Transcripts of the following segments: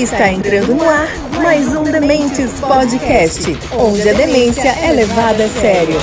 Está entrando no ar mais um Dementes Podcast, onde a demência é levada a sério.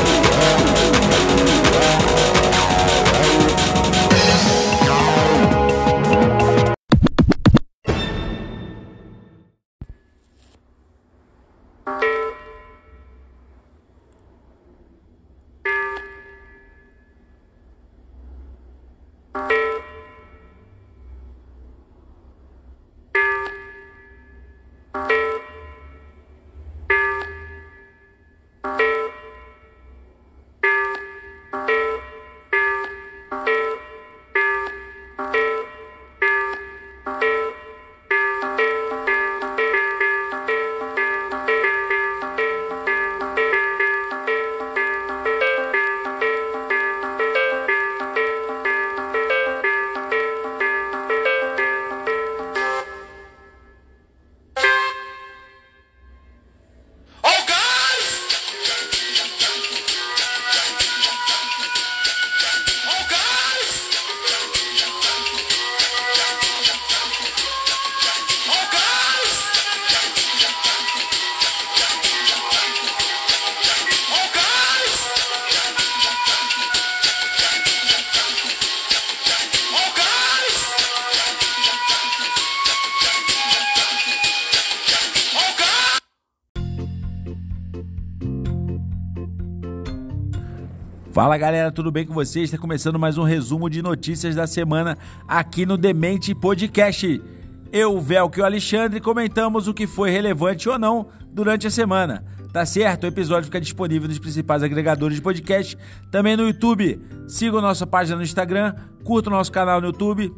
Galera, tudo bem com vocês? Está começando mais um resumo de notícias da semana aqui no Demente Podcast. Eu, o Velco e o Alexandre comentamos o que foi relevante ou não durante a semana. Tá certo? O episódio fica disponível nos principais agregadores de podcast, também no YouTube. Siga a nossa página no Instagram, curta o nosso canal no YouTube.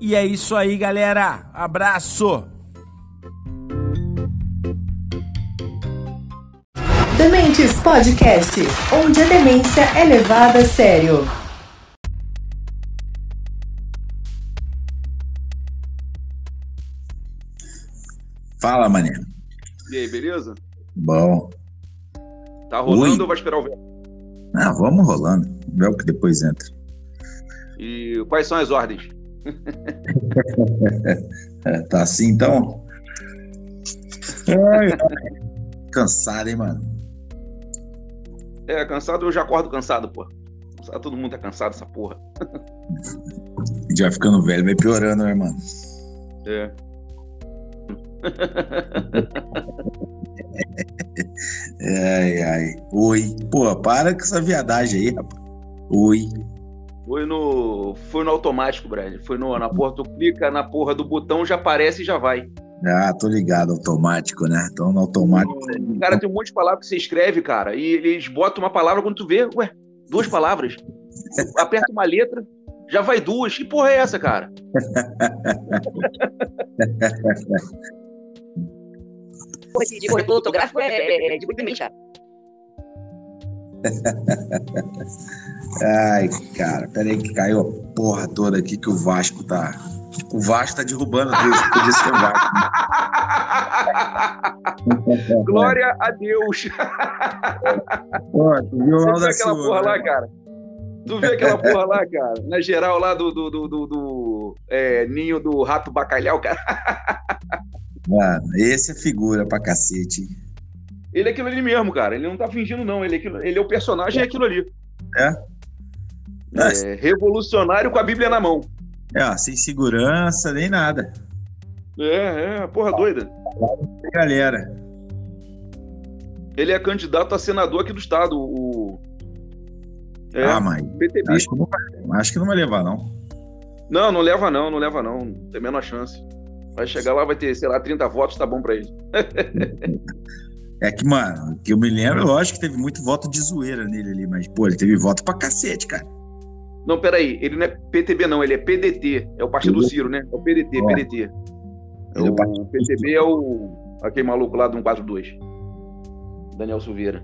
E é isso aí, galera. Abraço! Dementes Podcast, onde a demência é levada a sério. Fala, mané. E aí, beleza? Bom. Tá rolando Oi. ou vai esperar o vento? Ah, vamos rolando. Vê o que depois entra. E quais são as ordens? Tá assim, então? Ai, ai. Cansado, hein, mano? É, cansado, eu já acordo cansado, pô. Cansado, Todo mundo tá cansado dessa porra. Já ficando velho, vai piorando, né, mano? É. Ai, ai. Oi. Pô, para com essa viadagem aí, rapaz. Oi. Foi no. Foi no automático, Brad. Foi no, na porra, tu clica na porra do botão, já aparece e já vai. Ah, tô ligado, automático, né? Então no automático. Cara, tem um monte de palavras que você escreve, cara, e eles botam uma palavra quando tu vê, ué, duas palavras. Aperta uma letra, já vai duas. Que porra é essa, cara? Esse de corretor ortográfico é, é, é de muito cara. Ai, cara, peraí que caiu a porra toda aqui que o Vasco tá. O Vasco tá derrubando tudo. Podia ser o Vasco. Glória a Deus. Pô, tu viu Você viu aquela sua, porra né? lá, cara? Tu viu aquela porra lá, cara? Na geral lá do, do, do, do- do, é, ninho do rato bacalhau, cara. Mano, esse é figura pra cacete. Ele é aquilo ali mesmo, cara. Ele não tá fingindo, não. Ele é, aquilo- ele é o personagem, é aquilo ali. Nossa, É, revolucionário com a Bíblia na mão. É, sem segurança nem nada. É, é, porra doida. Galera, Ele é candidato a senador aqui do estado, o. É, ah, mas PTB. acho que, não vai, acho que não vai levar, não. Não, não leva não, não leva não. Tem a menor chance. Vai chegar lá, vai ter, sei lá, 30 votos, tá bom pra ele. É que, mano, que eu me lembro, lógico que teve muito voto de zoeira nele ali, mas, pô, ele teve voto pra cacete, cara. Não, peraí, ele não é PTB, não, ele é PDT. É o partido do Ciro, né? É o PDT, Ó. PDT. É o o PTB é o. Aquele maluco lá do 142. Daniel Silveira.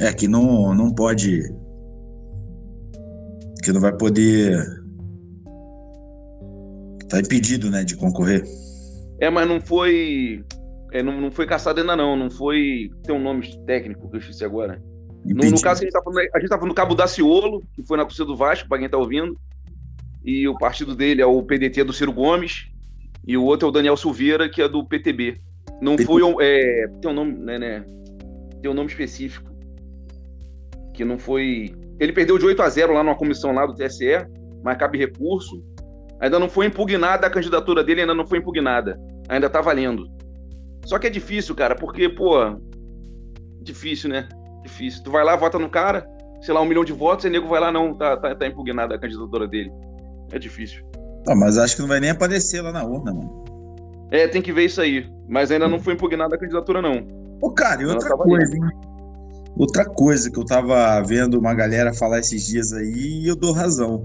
É que não, não pode. Que não vai poder. Tá impedido, né, de concorrer. É, mas não foi. é, não, não foi caçado ainda, não. Não foi. Tem um nome técnico que eu esqueci agora. No, no caso, a gente, tá falando, a gente tá falando do Cabo Daciolo, que foi na torcida do Vasco, pra quem tá ouvindo. E o partido dele é o PDT do Ciro Gomes. E o outro é o Daniel Silveira, que é do PTB. Não foi. É, tem um nome, né, né? Tem um nome específico. Que não foi. Ele perdeu de 8 a 0 lá numa comissão lá do TSE, mas cabe recurso. Ainda não foi impugnada a candidatura dele, ainda não foi impugnada. Ainda tá valendo. Só que é difícil, cara, porque, pô. Difícil, né? Difícil. Tu vai lá, vota no cara, sei lá, um milhão de votos, e o nego vai lá, não, tá, tá, tá impugnada a candidatura dele. É difícil. Ah, mas acho que não vai nem aparecer lá na urna, mano. É, tem que ver isso aí. Mas ainda não foi impugnada a candidatura, não. Ô, cara, e outra coisa, hein? Outra coisa que eu tava vendo uma galera falar esses dias aí e eu dou razão.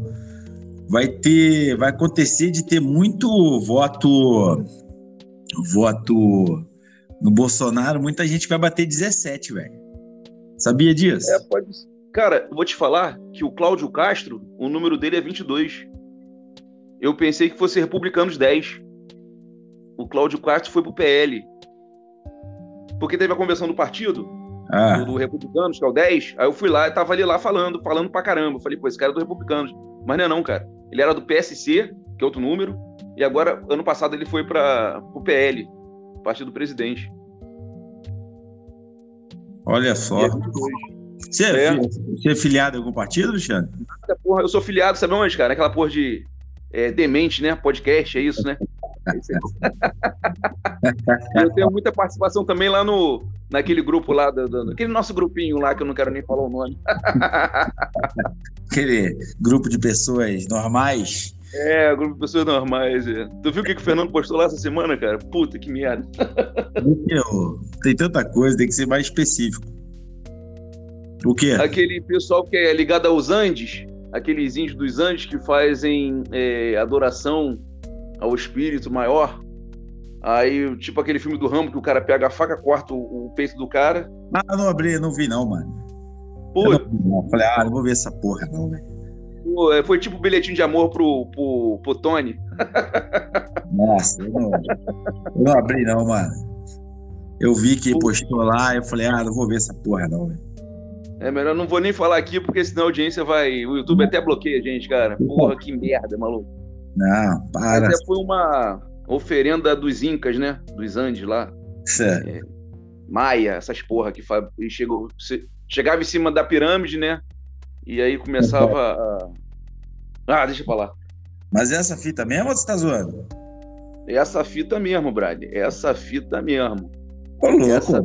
Vai ter, vai acontecer de ter muito voto, voto no Bolsonaro, muita gente vai bater 17, velho. Sabia disso? É, pode ser. Cara, eu vou te falar que o Cláudio Castro, o número dele é 22. Eu pensei que fosse republicanos 10. O Cláudio Castro foi pro PL. Porque teve a convenção do partido, Ah, do, do Republicanos, que é o 10. Aí eu fui lá e tava ali lá falando, falando pra caramba. Eu falei, pô, esse cara é do Republicanos. Mas não é não, cara. Ele era do PSC, que é outro número. E agora, ano passado, ele foi para o PL, Partido do Presidente. Olha só. 22. Você é, É. você é filiado a algum partido, Alexandre? Eu sou filiado, sabe onde, cara? Aquela porra de é, demente, né? Podcast, é isso, né? Eu tenho muita participação também lá no naquele grupo lá, do, do- naquele nosso grupinho lá, que eu não quero nem falar o nome. Aquele grupo de pessoas normais. É, grupo de pessoas normais. é. Tu viu o que, que o Fernando postou lá essa semana, cara? Puta que merda. Meu, tem tanta coisa, tem que ser mais específico. O quê? Aquele pessoal que é ligado aos Andes, aqueles índios dos Andes que fazem é, adoração ao espírito maior. Aí, tipo aquele filme do Rambo que o cara pega a faca, corta o, o peito do cara. Ah, não abri, não vi não, mano. Pô, Eu não não. Falei, ah, não vou ver essa porra não, velho. É, foi tipo um bilhetinho de amor pro, pro, pro Tony. Nossa, eu não, eu não abri não, mano. Eu vi que postou lá, eu falei, ah, não vou ver essa porra não, velho. É melhor não vou nem falar aqui, porque senão a audiência vai. O YouTube até bloqueia a gente, cara. Porra, que merda, maluco. Não, para. Até foi uma oferenda dos Incas, né? Dos Andes lá. Sério. Maia, essas porra que chegou, chegava em cima da pirâmide, né? E aí começava a. Ah, deixa pra lá. Mas essa fita mesmo ou você tá zoando? Essa fita mesmo, Brad. Essa fita mesmo. Ô, louco. Essa-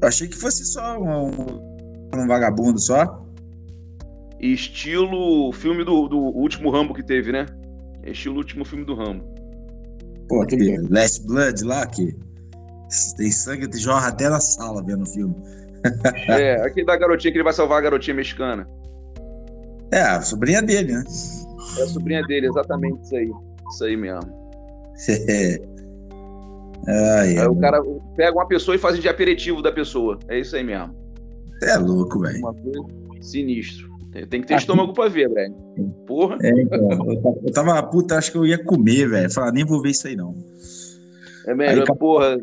Eu achei que fosse só um, um vagabundo só. Estilo filme do, do último Rambo que teve, né? Estilo último filme do Rambo. Pô, aquele Last Blood lá, que tem sangue que jorra até na sala vendo o filme. É, aquele da garotinha que ele vai salvar a garotinha mexicana. É, a sobrinha dele, né? É a sobrinha dele, exatamente isso aí. Isso aí mesmo. Ai, Aí o cara pega uma pessoa e faz de aperitivo da pessoa. É isso aí mesmo. é louco, velho. Uma coisa sinistro. Tem- que ter estômago pra ver, Brad. Porra. É, então, eu tava- puta, acho que eu ia comer, velho. Falar, nem vou ver isso aí, não. É melhor, Aí, cara- porra.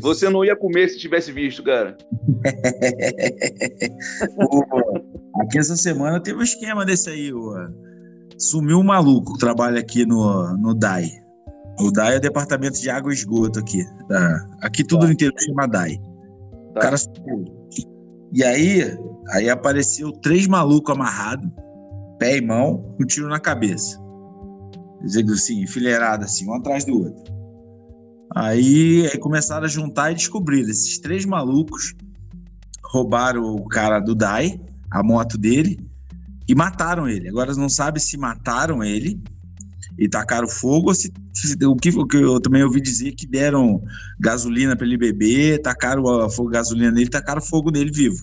Você não ia comer se tivesse visto, cara. Pô, aqui essa semana teve um esquema desse aí. Sumiu um maluco que trabalha aqui no, no DAI. O DAI é o Departamento de Água e Esgoto aqui. tá? Aqui tudo no interior chama DAI. O Tá. cara sumiu. E aí, aí apareceu três malucos amarrados, pé e mão, com um tiro na cabeça. Dizendo assim, enfileirado assim, um atrás do outro. Aí, aí começaram a juntar e descobriram esses três malucos roubaram o cara do Dai, a moto dele, e mataram ele. Agora não sabe se mataram ele e tacaram fogo ou se, se- o, que, o que eu também ouvi dizer que deram gasolina para ele beber, tacaram a fogo, gasolina nele, tacaram fogo nele vivo.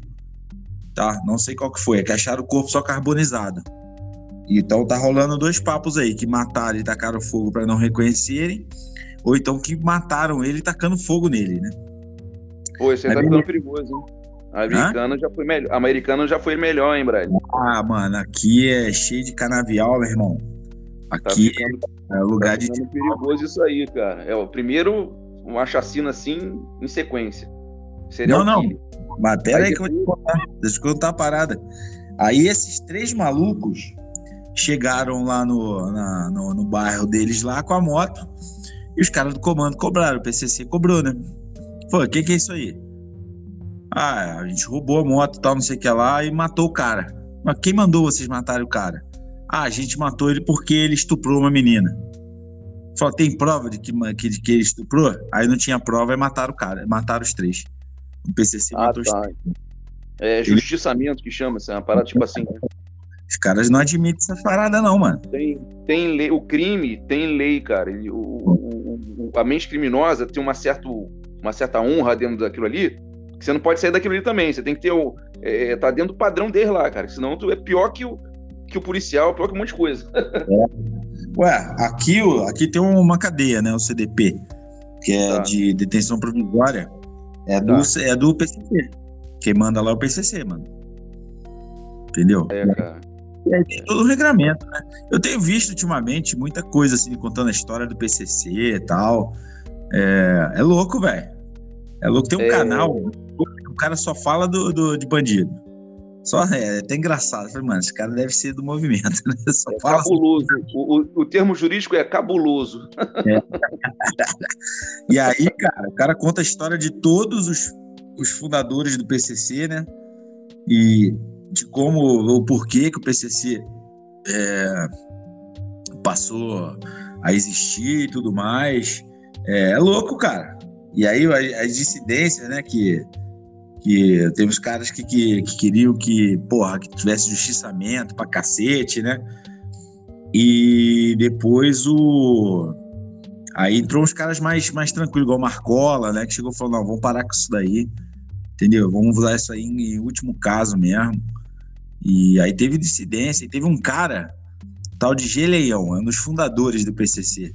Tá? Não sei qual que foi, é que acharam o corpo só carbonizado. Então tá rolando dois papos aí, que mataram e tacaram fogo para não reconhecerem, ou então que mataram ele tacando fogo nele, né? Pô, esse aí É tá bem- perigoso, hein? A americana já foi melhor. A americana já foi melhor, hein, Brad? Ah, mano, aqui é cheio de canavial, meu irmão. Tá Aqui ficando, é tá lugar de. ficando perigoso isso aí, cara. É o primeiro, uma chacina assim, em sequência. Serial Não, não. Mas pera aí Aí que eu vou te contar. Deixa eu contar a parada. Aí esses três malucos chegaram lá no, na- no, no bairro deles lá com a moto e os caras do comando cobraram, o PCC cobrou, né? Falou, o que que é isso aí? Ah, a gente roubou a moto e tal, não sei o que lá, e matou o cara. Mas quem mandou vocês matarem o cara? Ah, a gente matou ele porque ele estuprou uma menina. Falou, tem prova de que, que, de que ele estuprou? Aí não tinha prova e mataram o cara, mataram os três. O PCC Ah, matou os tá. três. É justiçamento que chama, assim, uma parada tipo assim. né? Os caras não admitem essa parada, não, mano. Tem, tem lei, o crime tem lei, cara. Ele- o, o- a mente criminosa tem uma, certo, uma certa honra dentro daquilo ali, você não pode sair daquilo ali também. Você tem que ter o. É, tá dentro do padrão dele lá, cara. Senão tu é pior que o, que o policial, pior que um monte de coisa. Ué, aqui, aqui tem uma cadeia, né? O CDP, que é Tá. de detenção provisória. É do, Tá. é do PCC. Quem manda lá é o PCC, mano. Entendeu? É, cara. Aí tem todo o regramento, né? Eu tenho visto ultimamente muita coisa assim, contando a história do PCC e tal. É, é louco, velho. É louco. Tem um É. canal, cara só fala do, do- de bandido. Só é, é até engraçado. Eu falei, mano, esse cara deve ser do movimento, né? Só É fala cabuloso. O, o- o termo jurídico é cabuloso. E aí, cara, o cara conta a história de todos os, os fundadores do PCC, né? E de como, o porquê que o PCC é, passou a existir e tudo mais. É, é louco, cara. E aí a- as dissidências, né? Que, que teve os caras que, que, que queriam que, porra, que tivesse justiçamento pra cacete, né? E depois o. Aí entrou uns caras mais, mais tranquilos, igual o Marcola, né? Que chegou e falou: não, vamos parar com isso daí. Entendeu? Vamos usar isso aí em, último caso mesmo. E aí teve dissidência, e teve um cara, tal de Geleião, é um dos fundadores do PCC.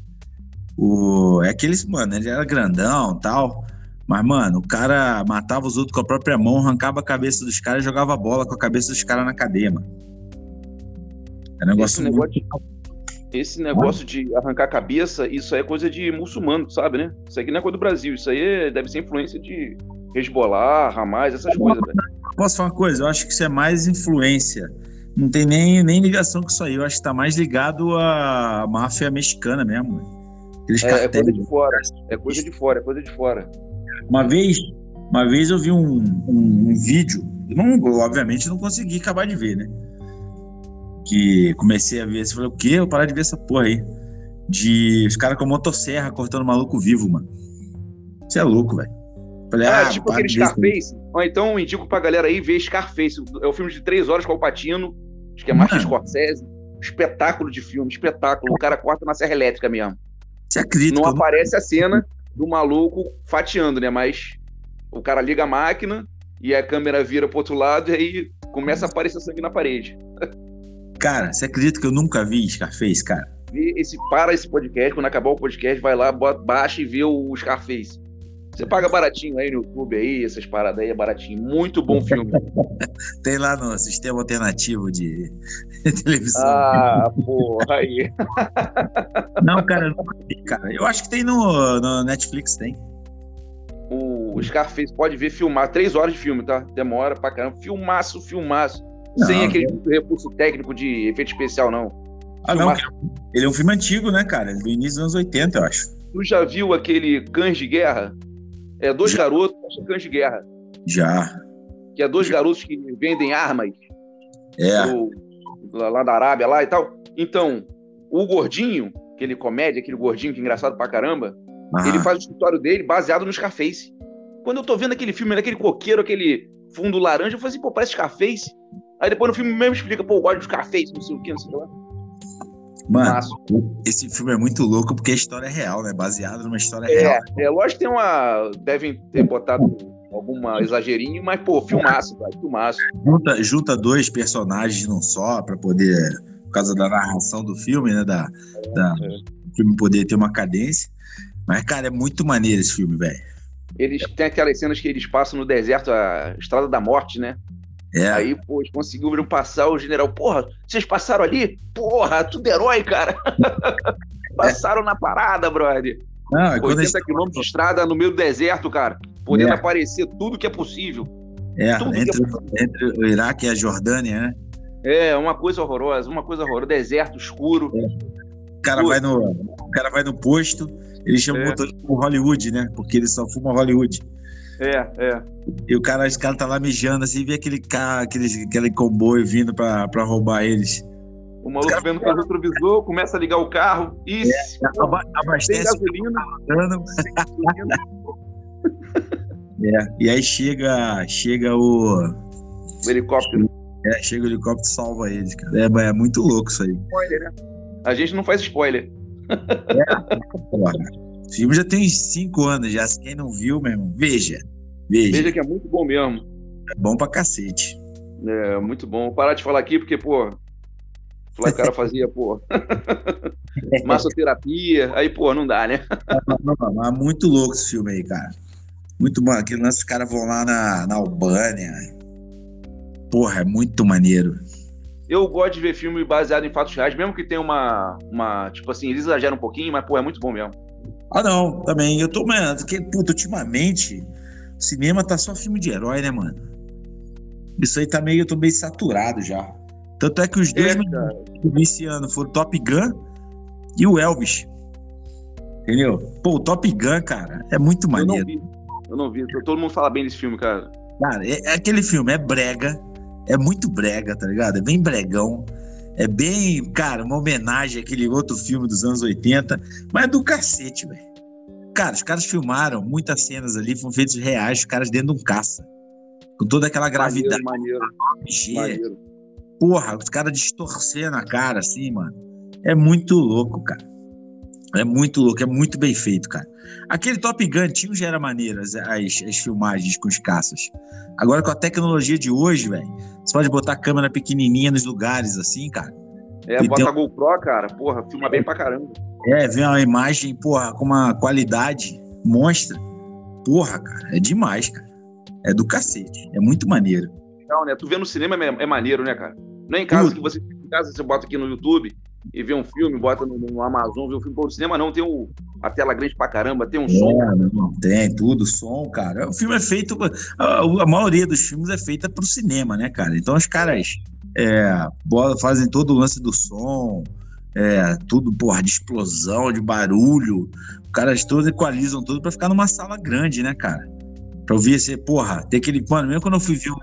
O, é aqueles, mano, ele era grandão tal. Mas, mano, o cara matava os outros com a própria mão, arrancava a cabeça dos caras e jogava bola com a cabeça dos caras na cadeia, mano. É um negócio Esse muito negócio, de, esse negócio de arrancar a cabeça, isso aí é coisa de muçulmano, sabe, né? Isso aqui não é coisa do Brasil. Isso aí é- deve ser influência de Hezbollah, Hamas, essas coisas, velho. Posso falar uma coisa? Eu acho que isso é mais influência. Não tem nem, nem ligação com isso aí. Eu acho que tá mais ligado à máfia mexicana mesmo. Aqueles É, é coisa de fora. É coisa de fora, é coisa de fora. Uma vez, uma vez eu vi um, um, um vídeo. Eu não, eu, obviamente não consegui acabar de ver, né? Que comecei a ver. Você falou, o quê? Eu parar de ver essa porra aí. De os caras com a motosserra cortando maluco vivo, mano. Você é louco, velho. Falei, Ah, ah, tipo aquele. Scarface. Ou então indico pra galera aí ver Scarface. É um filme de três horas com o Patino. Acho que é Martin. Scorsese. Espetáculo de filme, espetáculo. O cara corta na serra elétrica mesmo. Você acredita? Não aparece a cena do maluco fatiando, né? Mas o cara liga a máquina e a câmera vira pro outro lado e aí começa a aparecer sangue na parede. Cara, você acredita que eu nunca vi Scarface, cara? Esse, para esse podcast, quando acabar o podcast, vai lá, bota, baixa e vê o Scarface. Você paga baratinho aí no YouTube aí, essas paradas aí é baratinho. Muito bom filme. Tem lá no sistema alternativo de televisão. Ah, porra, aí. Não, cara, eu nunca vi, cara. Eu acho que tem no, no Netflix, tem. O Scarface pode ver filmar. Três horas de filme, tá? Demora pra caramba. Filmaço, filmaço. Não, Sem aquele recurso técnico de efeito especial, não. Ah, não, Filmaço. ele é um filme antigo, né, cara? Do início dos anos 80, eu acho. Tu já viu aquele Cães de Guerra? É dois Já. garotos, acho que Cães de Guerra. Já. Que é dois garotos que vendem armas É. pro- lá, da Arábia lá e tal. Então, o gordinho, aquele comédia, aquele gordinho que é engraçado pra caramba, ele faz o escritório dele baseado no Scarface. Quando eu tô vendo aquele filme, aquele coqueiro, aquele fundo laranja, eu falei assim, pô, parece Scarface. Aí depois no filme mesmo explica, pô, eu gosto de Scarface, não sei o que, não sei o que lá. Mano, esse filme é muito louco porque a história é real, né? Baseado numa história É, real. é, lógico que tem uma. Devem ter botado alguma exagerinho, mas, pô, filmaço, cara, filmaço. Junta, junta dois personagens num só pra poder. Por causa da narração do filme, né? Da, da, o filme poder ter uma cadência. Mas, cara, é muito maneiro esse filme, velho. Eles têm aquelas cenas que eles passam no deserto, a Estrada da Morte, né? É. Aí, pô, eles conseguiram passar o general. Porra, vocês passaram ali? Porra, tudo herói, cara. passaram na parada, brother. Não, é quando 80 eles- quilômetros de estrada no meio do deserto, cara. Podendo É. aparecer tudo que é possível. É, tudo que entre, é entre o Iraque e a Jordânia, né? É, uma coisa horrorosa, uma coisa horrorosa. Deserto escuro. O cara, vai no, o cara vai no posto, ele chama É. o motorista por Hollywood, né? Porque ele só fuma Hollywood. É, é. E o cara, esse cara tá lá mijando assim, e vê aquele cara, aquele, aquele comboio vindo pra, pra roubar eles. O maluco vendo pelo retrovisor, começa a ligar o carro. Ih, Aba- tem abastece gasolina. o cano. É, e aí chega, chega o. O helicóptero. É, chega o helicóptero e salva eles, cara. É, é muito louco isso aí. Spoiler, né? A gente não faz spoiler. Porra. O filme já tem 5 anos já. Quem não viu, meu irmão, veja. Veja. Veja que é muito bom mesmo. É bom pra cacete. É, muito bom. Vou parar de falar aqui, porque, pô, o cara fazia, pô, massoterapia, aí, pô, não dá, né? Não, não, mas muito louco esse filme aí, cara. Muito bom. Aquele lance, os caras vão lá na, na Albânia. Porra, é muito maneiro. Eu gosto de ver filme baseado em fatos reais, mesmo que tenha uma, uma tipo assim, eles exageram um pouquinho, mas, pô, é muito bom mesmo. Ah, não, também. Eu tô, mano, porque, puta, ultimamente, o cinema tá só filme de herói, né, mano? Isso aí tá meio, eu tô meio saturado já. Tanto é que os dois É, esse ano foram Top Gun e o Elvis. Entendeu? Pô, o Top Gun, cara, é muito Eu não maneiro. vi. Eu não vi. Todo mundo fala bem desse filme, cara. Cara, é, é aquele filme, é brega, é muito brega, tá ligado? É bem bregão. É bem, cara, uma homenagem àquele outro filme dos anos 80, mas é do cacete, velho. Cara, os caras filmaram muitas cenas ali, foram feitos reais, os caras dentro de um caça. Com toda aquela gravidade, Maneiro, maneiro, maneiro. Porra, os caras distorcendo a cara assim, mano. É muito louco, cara. É muito louco, é muito bem feito, cara. Aquele Top Gun tinha já era maneiro as, as, as filmagens com os caças. Agora com a tecnologia de hoje, velho, você pode botar a câmera pequenininha nos lugares assim, cara. É, E bota a GoPro, cara, porra, filma bem pra caramba. É, ver uma imagem, porra, com uma qualidade monstra. Porra, cara, é demais, cara. É do cacete. É muito maneiro. Não, né? Tu vê no cinema é, é maneiro, né, cara? Não é em casa Tudo. que você em casa você bota aqui no YouTube e vê um filme, bota no, no Amazon, vê um filme. Pô, no cinema não, tem o, a tela grande pra caramba, tem um som. É, não, tem tudo, som, cara. O filme é feito. A, a maioria dos filmes é feita pro cinema, né, cara? Então os caras é, fazem todo o lance do som, é, tudo, porra, de explosão, de barulho. Os caras todos equalizam tudo pra ficar numa sala grande, né, cara? Pra ouvir esse, porra, tem aquele. Mano, mesmo quando eu fui ver o.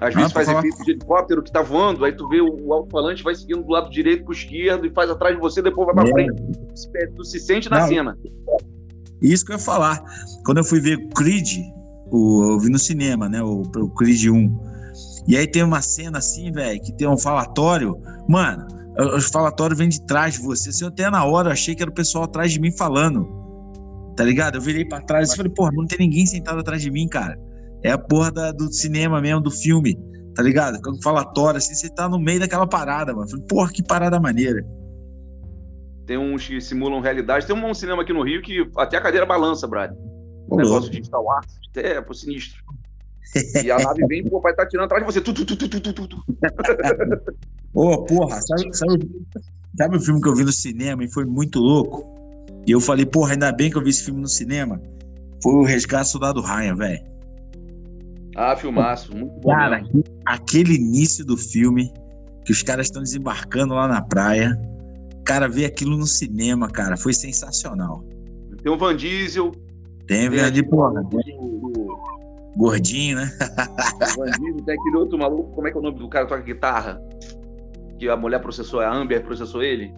Às vezes Ah, faz falar. efeito de helicóptero que tá voando, aí tu vê o, o alto-falante vai seguindo do lado direito pro esquerdo e faz atrás de você, depois vai pra É. frente. Tu- se sente na Não. cena. Isso que eu ia falar. Quando eu fui ver Creed, o, eu vi no cinema, né? O, o Creed 1. E aí tem uma cena assim, velho, que tem um falatório. Mano, os falatórios vêm de trás de você. Assim, eu até na hora eu achei que era o pessoal atrás de mim falando. Tá ligado? Eu virei pra trás e falei, porra, não tem ninguém sentado atrás de mim, cara. É a porra da- do cinema mesmo, do filme. Tá ligado? Com falatório, assim, você tá no meio daquela parada, mano. Falei, porra, que parada maneira. Tem uns que simulam realidade. Tem um cinema aqui no Rio que até a cadeira balança, Brad. Ô, negócio de Star Wars, até pô, sinistro. E a nave vem, pô, vai estar tirando atrás de você. Tu, tu, tu, tu, tu, tu, tu. Ô, porra, sabe, sabe, sabe o filme que eu vi no cinema e foi muito louco? E eu falei, porra, ainda bem que eu vi esse filme no cinema. Foi o Resgate do Soldado Ryan, velho. Ah, filmaço. Muito bom. Cara, mesmo. aquele início do filme, que os caras estão desembarcando lá na praia. Cara, ver aquilo no cinema, cara, foi sensacional. Tem o Van Diesel. Tem, Tem velho, de porra, o, o, gordinho, né? o Van Diesel, tem aquele outro maluco, como é que é o nome do cara que toca guitarra? Que a mulher processou, a Amber processou ele.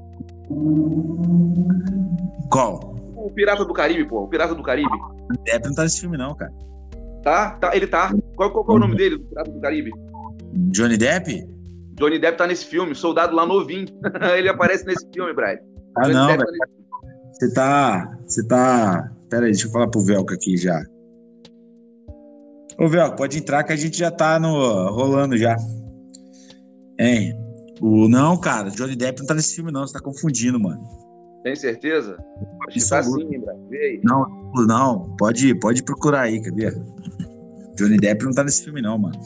Qual? O Pirata do Caribe, pô. O Pirata do Caribe. Depp não tá nesse filme, não, cara. Tá? tá ele tá. Qual, qual, qual é o nome dele, do Pirata do Caribe? Johnny Depp? Johnny Depp tá nesse filme, soldado lá novinho. ele aparece nesse filme, Brad. Ah, Johnny não, Depp velho. tá nesse- Você tá. Você tá. Pera aí, deixa eu falar pro Velco aqui já. Ô, Velco, pode entrar que a gente já tá no, rolando já. Hein? O, não, cara, Johnny Depp não tá nesse filme, não. Você tá confundindo, mano. Tem certeza? Acho que tá sim, Brad. Vê aí. Não, não, pode, pode procurar aí, quer ver? Johnny Depp não tá nesse filme, não, mano.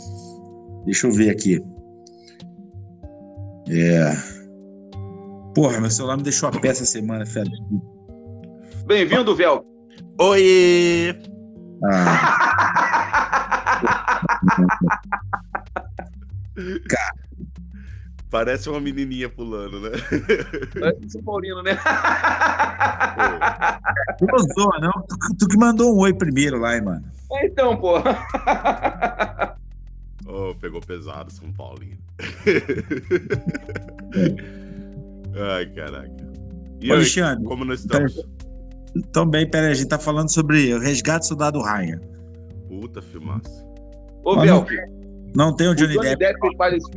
Deixa eu ver aqui. É. Porra, meu celular me deixou a pé essa semana, fera. Bem-vindo, Vel. Oi! Ah, Parece uma menininha pulando, né? Parece São Paulino, né? Tu gostou, não? Tu, tu que mandou um oi primeiro lá, hein, mano. É, então, pô. Oh, pegou pesado, São Paulinho. Ai, caraca. E Ô, aí, Alexandre, como nós estamos? Também, peraí, a gente tá falando sobre o Resgate do Soldado Ryan. Puta filmaça. Ô, Mas Belk, Não tem o o Johnny, Johnny Depp. Depp fez parte desse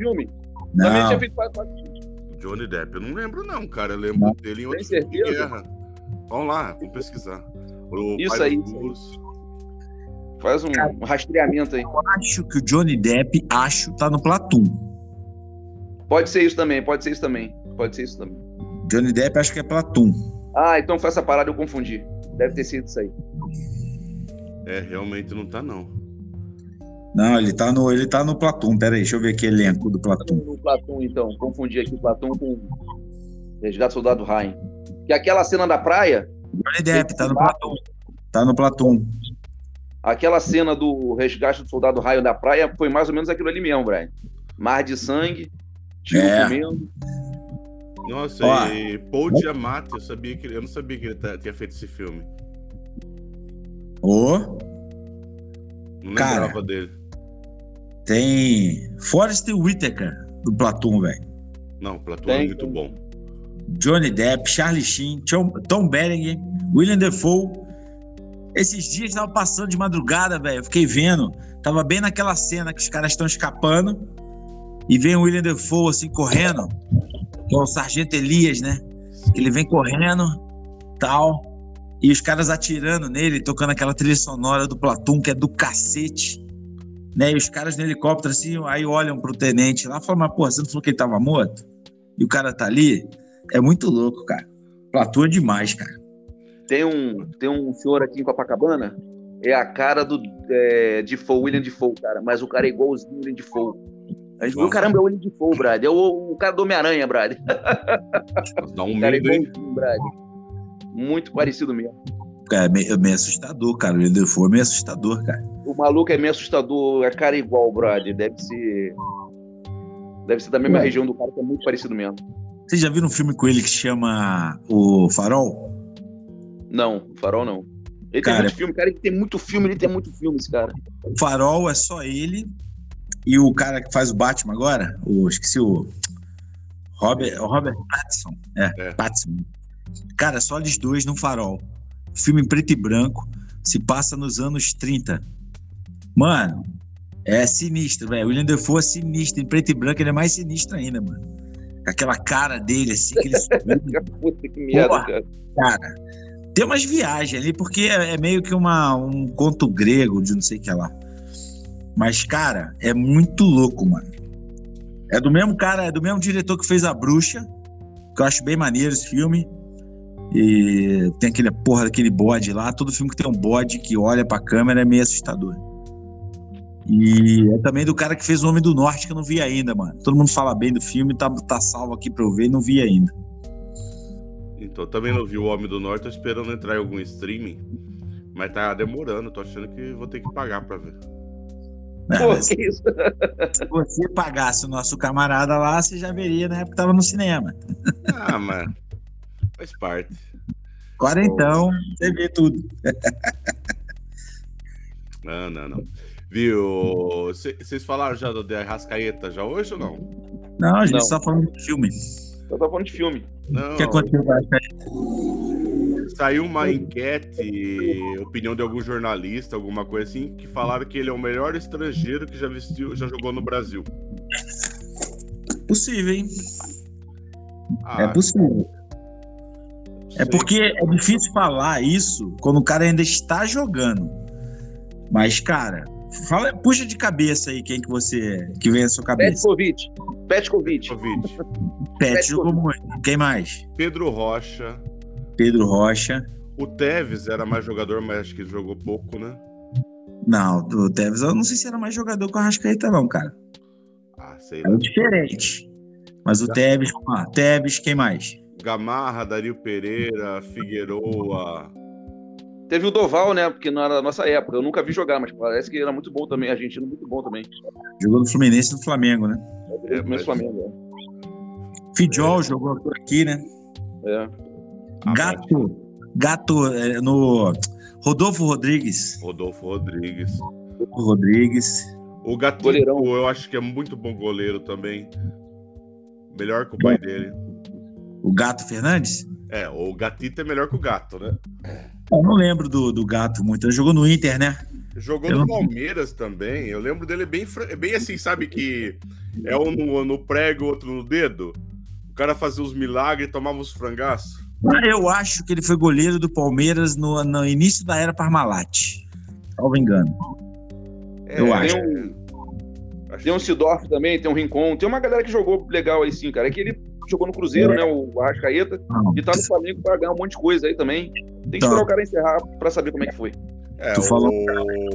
filme? Também Não, tinha feito parte parte- Johnny Depp, eu não lembro não, cara. Eu lembro Não. dele em outro filme de guerra. Vamos lá, vamos pesquisar. O Isso aí. Faz um rastreamento aí. acho que o Johnny Depp, acho, tá no Platum. Pode ser isso também, pode ser isso também. Pode ser isso também. Johnny Depp, acho que é Platum. Ah, então foi essa parada eu confundi. Deve ter sido isso aí. É, realmente não tá não. Não, ele tá no, ele tá no Platum. Peraí, deixa eu ver aqui o elenco do Platum. No Platão, então. Confundi aqui o Platão com Resgate do Soldado Ryan. Que aquela cena da praia, Johnny Depp, tá no Platum. Tá no Platum. aquela cena do Resgate do Soldado Ryan da praia foi mais ou menos aquilo ali mesmo, Brian. Mar de sangue, tiro É. comendo. Nossa, Ó. e Paul Giamatti, eu sabia que eu não sabia que ele tá- tinha feito esse filme. Ô, Não Cara. lembrava dele. Tem Forrest Whitaker do Platum, velho. Não, Platão é Tem, muito tem. bom. Johnny Depp, Charlie Sheen, Tom, Tom Berenger, William Defoe. Esses dias tava passando de madrugada, velho. Eu fiquei vendo. Tava bem naquela cena que os caras estão escapando. E vem o William Defoe assim correndo. Que é o Sargento Elias, né? Que ele vem correndo, tal. E os caras atirando nele, tocando aquela trilha sonora do Platum, que é do cacete. Né? E os caras no helicóptero, assim, aí olham pro tenente lá e falam, mas, porra, você não falou que ele tava morto? E o cara tá ali? É muito louco, cara. Platum é demais, cara. Tem um, tem um senhor aqui em Copacabana, é a cara do é, Defoe, William Defoe, cara. Mas o cara é igualzinho o William Defoe. A gente viu, caramba, é o William Defoe, Brad. É o, o cara do Homem-Aranha, Brad. Dá um O cara é medo, hein? igualzinho, Brad. Muito parecido mesmo. É meio, é meio assustador, cara. O William Defoe é meio assustador, cara. O maluco é meio assustador, é cara igual, Brad. Deve ser. Deve ser da mesma Ué. região do cara, que é muito parecido mesmo. Vocês já viram um filme com ele que chama O Farol? Não, Farol não. Ele Cara, tem muito filme, cara. Ele tem muito filme, ele tem muito filme, esse cara. O Farol é só ele e o cara que faz o Batman agora, o, esqueci o Robert, o Robert Pattinson. É, É. Pattinson. Cara, só eles dois no Farol. Filme em preto e branco, se passa nos anos 30. Mano, é sinistro, velho. O William Defoe é sinistro. Em preto e branco ele é mais sinistro ainda, mano. Aquela cara dele, assim, que ele Puta que merda, Porra. cara. Cara, tem umas viagens ali, porque é, é meio que uma, um conto grego de não sei o que lá. Mas, cara, é muito louco, mano. É do mesmo cara, é do mesmo diretor que fez A Bruxa, que eu acho bem maneiro esse filme. E tem aquele porra daquele bode lá. Todo filme que tem um bode que olha pra câmera é meio assustador. E é também do cara que fez O Homem do Norte, que eu não vi ainda, mano. Todo mundo fala bem do filme, tá, tá salvo aqui pra eu ver e não vi ainda. Então também não vi o Homem do Norte, tô esperando entrar em algum streaming. Mas tá demorando, tô achando que vou ter que pagar pra ver. Né, Pô, mas- que isso? Se você pagasse o nosso camarada lá, você já veria na época que tava no cinema. Ah, mas faz parte. Agora então, você vê tudo. Não, não, não. Viu? Vocês falaram já do The Arrascaeta já hoje ou não? Não, a gente Não. só falando de filme. Eu tô falando de filme. Não. O que aconteceu com Saiu uma enquete, opinião de algum jornalista, alguma coisa assim, que falaram que ele é o melhor estrangeiro que já vestiu, já jogou no Brasil. Possível, hein? Ah, É possível. É porque é difícil falar isso quando o cara ainda está jogando. Mas, cara, fala, puxa de cabeça aí quem que você que vem na sua cabeça. Petkovic. Petkovic. Covid. Pet jogou muito. Quem mais? Pedro Rocha. Pedro Rocha. O Tevez era mais jogador, mas acho que jogou pouco, né? Não, o Tevez, eu não sei se era mais jogador que o Arrascaeta, não, cara. Ah, sei Era lá. diferente. Mas o Tevez, vamos lá. Tevez, quem mais? Gamarra, Dario Pereira, Figueroa. Teve o Doval, né? Porque não era da nossa época. Eu nunca vi jogar, mas parece que era muito bom também. Argentino muito bom também. Jogou no Fluminense e no Flamengo, né? É, É, mas- Flamengo. Fidjol jogou por aqui, né? É. É. Ah, Gato. Gato é, no Rodolfo Rodrigues. Rodolfo Rodrigues. Rodolfo Rodrigues. O Gatito, Goleirão. eu acho que é muito bom goleiro também. Melhor que o pai dele. O Gato Fernandes? É, o Gatito é melhor que o Gato, né? Eu não lembro do, do Gato muito. Ele jogou no Inter, né? Jogou Eu no não- Palmeiras também. Eu lembro dele bem, bem assim, sabe? Que é um no, no prego, outro no dedo. O cara fazia os milagres e tomava os frangaços. Eu acho que ele foi goleiro do Palmeiras no, no início da era Parmalat. Salvo engano. É, Eu acho. Tem um, acho tem um Sidorf também, tem um Rincon. Tem uma galera que jogou legal aí sim, cara. É que ele jogou no Cruzeiro, É. né? O Arrascaeta. Não. E tá no Flamengo pra ganhar um monte de coisa aí também. Tem que Tá. esperar o cara encerrar pra saber como é que foi. É, Tu falou-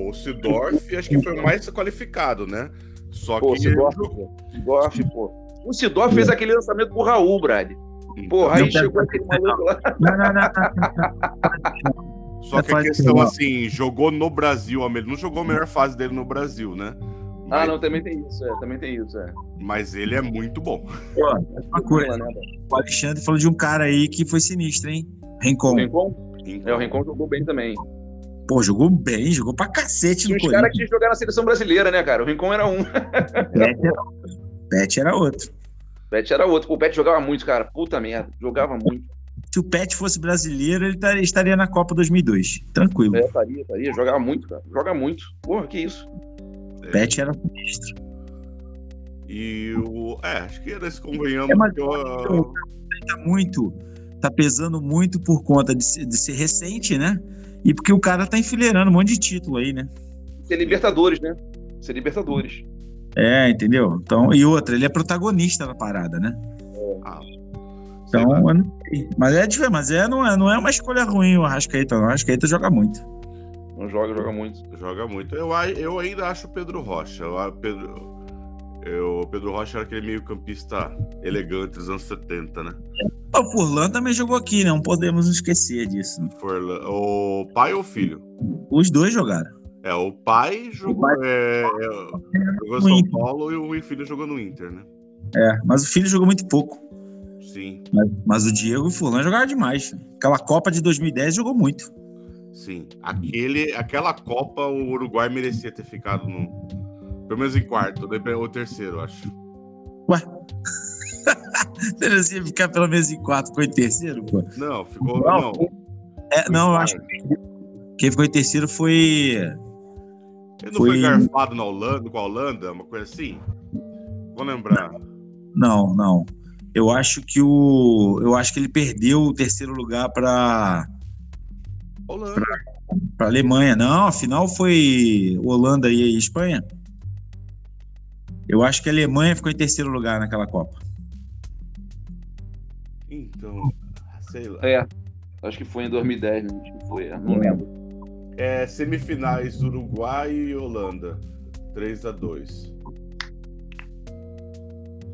o Sidorf acho que foi o mais qualificado, né? Só Pô, que. Sidorf, pô. Sidorf, pô. O Sidorf fez aquele lançamento pro Raul, Brad. Porra, aí Não, chegou aquele maluco lá. Não, não, não. Só que a questão, assim, jogou no Brasil, ele não jogou a melhor fase dele no Brasil, né? Ah, não, também tem isso, é, também tem isso, é. mas ele é muito bom. Pô, uma coisa. Né, O Alexandre falou de um cara aí que foi sinistro, hein? Rincon. Rincon? É, o Rincon jogou bem também. Pô, jogou bem, jogou pra cacete no uns caras que jogar na seleção brasileira, né, cara? O Rincon era um. Pet era outro. Pet era outro. O Pet era outro. Pô, O Pet jogava muito, cara. Puta merda. Jogava muito. Se o Pet fosse brasileiro, ele tar- estaria na Copa 2002. Tranquilo. É, faria, faria. Jogava muito, cara. Joga muito. Porra, que isso. Pet era sinistro. E o. É, acho que era esse convenhamos. É, mas- eu- Tá muito. Tá pesando muito por conta de ser, de ser recente, né? E porque o cara tá enfileirando um monte de título aí, né? Ser Libertadores, né? Ser Libertadores. É, entendeu? Então, e outra, ele é protagonista da parada, né? Ah, sei Então, lá. eu não sei. Mas é diferente, mas é, não, é, não é uma escolha ruim o Arrascaeta, não. O Arrascaeta joga muito. Não joga, joga muito. Joga muito. Eu, eu ainda acho o Pedro Rocha. A- Pedro, eu, o Pedro Rocha era aquele meio-campista elegante dos anos 70, né? O Furlan também jogou aqui, né? Não podemos esquecer disso. Forlan- O pai ou o filho? Os dois jogaram. É, o pai jogou, é, é, jogou No São Inter. Paulo e o filho jogou no Inter, né? É, mas o filho jogou muito pouco. Sim, Mas, mas o Diego e o Furlan jogaram demais. Aquela Copa de 2010 jogou muito. Sim. Aquele, aquela Copa o Uruguai merecia ter ficado no. Pelo menos em quarto, ou terceiro, acho. Ué? Você ia ficar pelo menos em quatro, ficou em terceiro, pô? Não, ficou. Não. Não, É, não, eu acho que quem ficou em terceiro foi. Ele não Foi- foi garfado na Holanda, com a Holanda, uma coisa assim? Vou lembrar. Não, não. Eu acho que o. Eu acho que ele perdeu o terceiro lugar para Holanda. para Alemanha. Não, afinal foi Holanda e Espanha. Eu acho que a Alemanha ficou em terceiro lugar naquela Copa. Então, sei lá. É. Acho que foi em 2010, né? Acho que foi, é. não lembro. É, semifinais Uruguai e Holanda. 3 a 2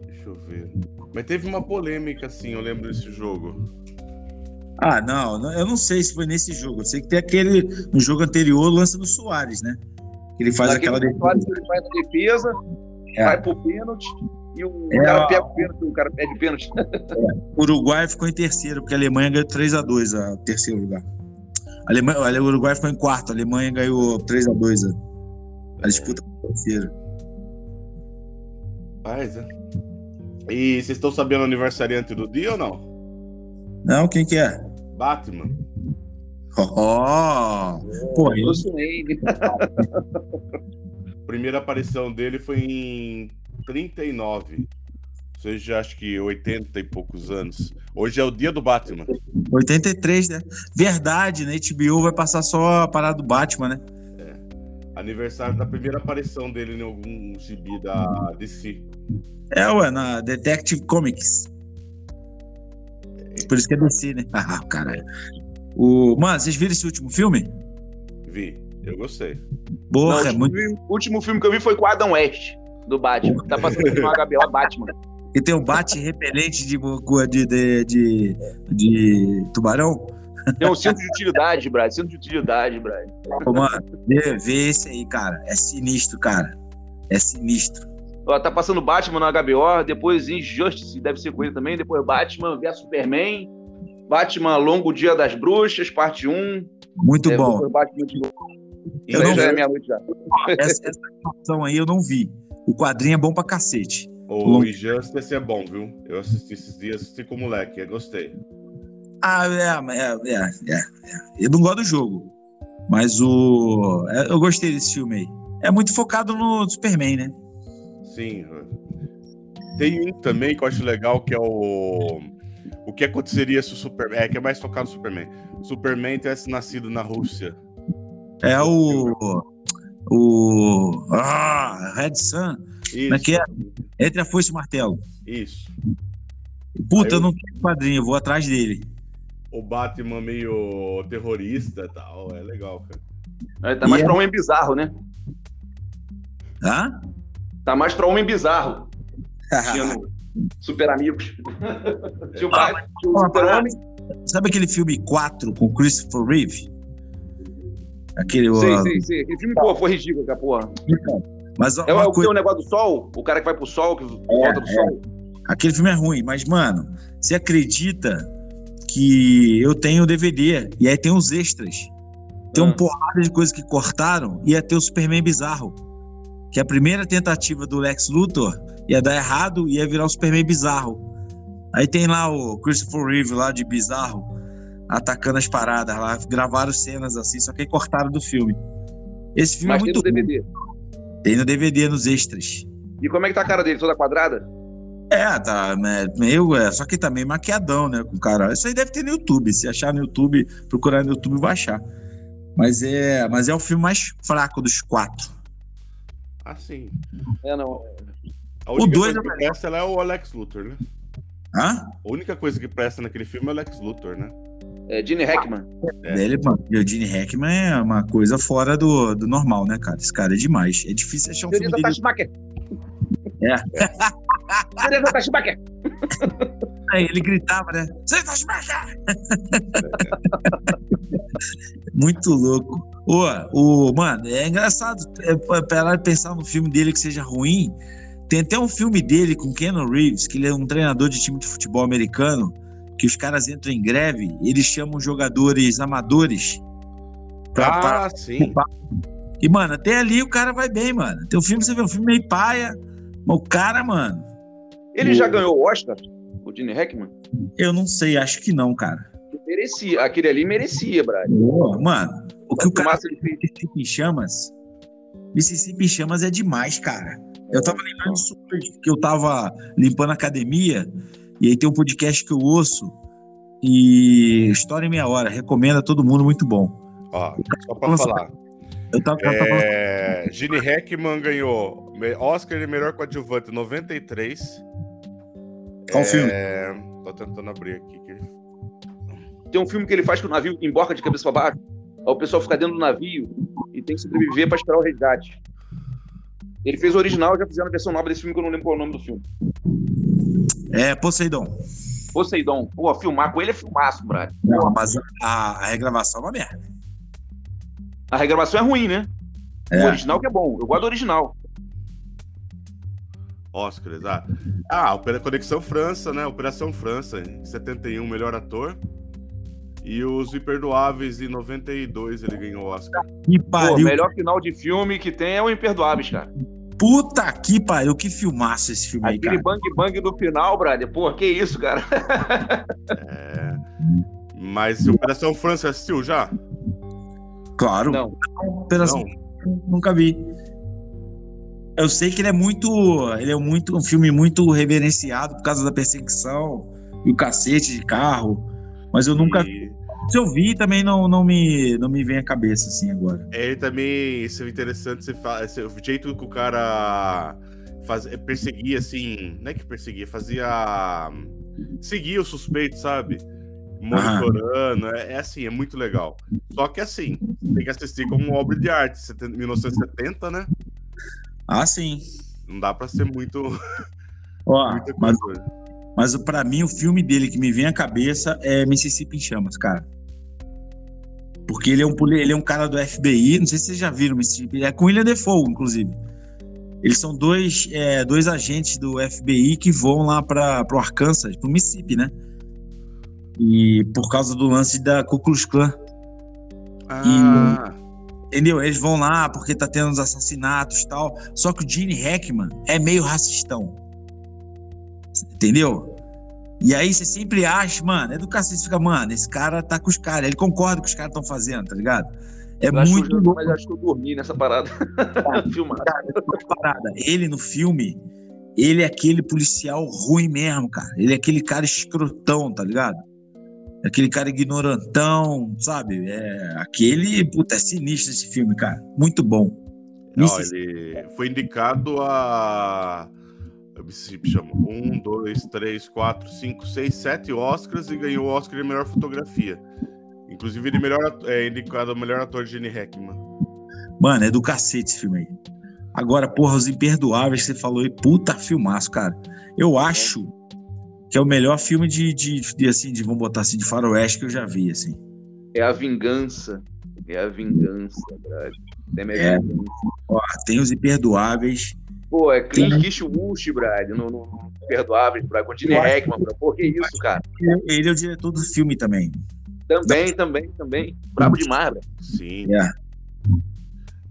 Deixa eu ver. Mas teve uma polêmica, assim, eu lembro desse jogo. Ah, não, eu não sei se foi nesse jogo. Eu sei que tem aquele no jogo anterior o lance do Soares, né? Que ele faz Naquele aquela defesa. que ele faz na defesa, É. vai pro pênalti e o É, cara pega o pênalti, o cara pede pênalti. O Uruguai ficou em terceiro, porque a Alemanha ganhou 3 a 2 a terceiro lugar. A Alemanha, o Uruguai ficou em quarto, a Alemanha ganhou 3 a 2 a, a disputa por terceiro. Mas, é. E vocês estão sabendo o aniversariante do dia ou não? Não, quem que é? Batman. Oh, pô, Bruce Wayne. primeira aparição dele foi em 39. Ou seja, acho que 80 e poucos anos. Hoje é o dia do Batman. 83, né? Verdade, né? HBO vai passar só a parada do Batman, né? Aniversário da primeira aparição dele em algum gibi da DC. É, ué, na Detective Comics. Por isso que é DC, né? Ah, caralho. O... Mano, vocês viram esse último filme? Vi, eu gostei. Porra, Não, é o, muito. último, o último filme que eu vi foi com o Adam West, do Batman. Tá passando no HBO Batman. E tem o bate repelente de, de, de, de, de tubarão. Tem um centro de utilidade, Brad. Centro de utilidade, Brad. Ô, mano, vê, vê esse aí, cara. É sinistro, cara. É sinistro. Tá passando Batman na HBO, depois Injustice, deve ser com ele também, depois Batman vs Superman, Batman Longo Dia das Bruxas, parte 1. Muito É, bom. Eu não já é vi. meia-noite já. Essa, essa animação aí eu não vi. O quadrinho é bom pra cacete. O Injustice é bom, viu? Eu assisti esses dias, assisti com o moleque, eu gostei. Ah, é, é, é, é, é. Eu não gosto do jogo. Mas o. é, Eu gostei desse filme aí. É muito focado no Superman, né? Sim. Tem um também que eu acho legal, que é o. O que aconteceria se o Superman. É, que é mais focado no Superman. Superman tivesse nascido na Rússia. É o. O. Ah, Red Sun. Como é Isso. que é? Entre a foice e o martelo. Isso. Puta, Aí eu- eu não tenho quadrinho, eu vou atrás dele. O Batman meio terrorista e tal. É legal, cara. É, Tá mais E é- pra homem bizarro, né? Hã? Tá mais pra homem bizarro. Tinha no Super Amigos. Tinha o Batman, tinha o Uma Super-Homem. Sabe aquele filme 4 com Christopher Reeve? Aquele. Sei, ó, sei, sei. Aquele filme, pô, foi ridículo, cara, porra. Mas É, é o que coisa, o negócio do sol? O cara que vai pro sol, que volta do sol? aquele filme é ruim, mas, mano, você acredita que eu tenho o DVD e aí tem os extras. Tem Ah. uma porrada de coisas que cortaram e ia ter o Superman bizarro. Que a primeira tentativa do Lex Luthor ia dar errado e ia virar o Superman bizarro. Aí tem lá o Christopher Reeve lá de bizarro atacando as paradas lá. Gravaram cenas assim, só que aí cortaram do filme. Esse filme Mas é tem muito no ruim. DVD. Tem no DVD, nos extras. E como é que tá a cara dele? Toda quadrada? É, tá né, meio. É, só que tá meio maquiadão, né? Com o cara. Isso aí deve ter no YouTube. Se achar no YouTube, procurar no YouTube, vai achar. Mas é, mas é o filme mais fraco dos quatro. Assim. É, não. A única dois coisa é que presta ela é o Alex Luthor, né? Hã? A única coisa que presta naquele filme é o Alex Luthor, né? É Gene Hackman. É. Ele, mano, e o Gene Hackman é uma coisa fora do, do normal, né, cara? Esse cara é demais. É difícil achar um filme Teresa dele. É. Tashmaker. Aí ele gritava, né? Você tá esmagado! Muito louco. Ô, o, mano, é engraçado é, pra- pra pensar no filme dele que seja ruim. Tem até um filme dele com Keanu Reeves, que ele é um treinador de time de futebol americano, que os caras entram em greve, eles chamam jogadores amadores. Pra, pra- Ah, sim. E, mano, até ali o cara vai bem, mano. Tem um filme, você vê um filme meio paia, mas o cara, mano, Ele já ganhou o Oscar? O Gene Hackman? eu não sei, acho que não, cara. Merecia. Aquele ali merecia, Brad. Pô, Mano, o que o cara fez. Mississippi em Chamas. Mississippi em Chamas é demais, cara. Eu tava lembrando disso hoje, que eu tava limpando a academia, e aí tem um podcast que eu ouço, e História em Meia Hora, recomendo a todo mundo, muito bom. Ó, só pra falar. Eu tava, eu tava- É, Gene Hackman ganhou Oscar de melhor coadjuvante em 93. Qual filme? É, Tô tentando abrir aqui. que Tem um filme que ele faz que o navio emborca de cabeça pra baixo. Aí o pessoal fica dentro do navio e tem que sobreviver pra esperar o resgate. Ele fez o original, já fizeram a versão nova desse filme que eu não lembro qual é o nome do filme. É, Poseidon. Poseidon. Pô, filmar com ele é filmaço, Brad. Não, mas a, a regravação é uma merda. A regravação é ruim, né? É. O original que é bom. Eu gosto do original. Oscars, ah. Ah, Opera Conexão França, né? Operação França, em 71, melhor ator. E os Imperdoáveis, em 92, ele ganhou o Oscar. Que Pô, pariu. o melhor final de filme que tem é o Imperdoáveis, cara. Puta que pariu, que filmaço esse filme aí, Aquele cara. bang bang do final, brother. Pô, que isso, cara. É. Mas Operação França assistiu já? Claro. Não. Operação Não. Nunca vi. Eu sei que ele é muito. Ele é muito um filme muito reverenciado por causa da perseguição e o cacete de carro. Mas eu nunca. E Se eu vi, também não, não, me, não me vem à cabeça assim agora. ele também, isso é interessante, você fala, esse- o jeito que o cara faz, perseguia, assim, não é que perseguia, fazia. seguia o suspeito, sabe? Monitorando, é, é assim, é muito legal. Só que assim, tem que assistir como obra de arte, 70 1970, né? Ah, sim. Não dá pra ser muito. Ó, mas, mas para mim, o filme dele que me vem à cabeça é Mississippi em Chamas, cara. Porque ele é um, ele é um cara do FBI, não sei se vocês já viram Mississippi, é com William Defoe, inclusive. Eles são dois, é, dois agentes do FBI que vão lá para o Arkansas, pro Mississippi, né? E por causa do lance da Ku Klux Klan. Ah, Entendeu? Eles vão lá porque tá tendo uns assassinatos e tal. Só que o Gene Hackman é meio racistão. Entendeu? E aí você sempre acha, mano, é do cacete, você fica, mano, esse cara tá com os caras, ele concorda com o que os caras estão fazendo, tá ligado? É Eu acho que muito eu- louco Mas acho que eu dormi nessa parada. Filmado. essa parada. Ele no filme, ele é aquele policial ruim mesmo, cara. Ele é aquele cara escrotão, tá ligado? Aquele cara ignorantão, sabe? É aquele, puta, é sinistro esse filme, cara. Muito bom. Isso- ele foi indicado a. Mississippi chama. Um, dois, três, quatro, cinco, seis, sete Oscars e ganhou o Oscar de melhor fotografia. Inclusive, ele melhor, é indicado ao melhor ator de Gene Hackman. Mano, é do cacete esse filme aí. Agora, porra, Os Imperdoáveis, que você falou aí, puta filmaço, cara. Eu acho que é o melhor filme de, de, de, assim, de, vamos botar assim, de faroeste que eu já vi, assim. É a vingança. É a vingança, cara. É, É. Ó, tem Os Imperdoáveis. Pô, é Clint Eastwood, Brad, no, no, Perdoáveis, Brad, com Gene Hackman, Brad. Pô, que isso, cara. Ele é o diretor do filme também. Também, também, também. Brabo demais, Brad. Sim.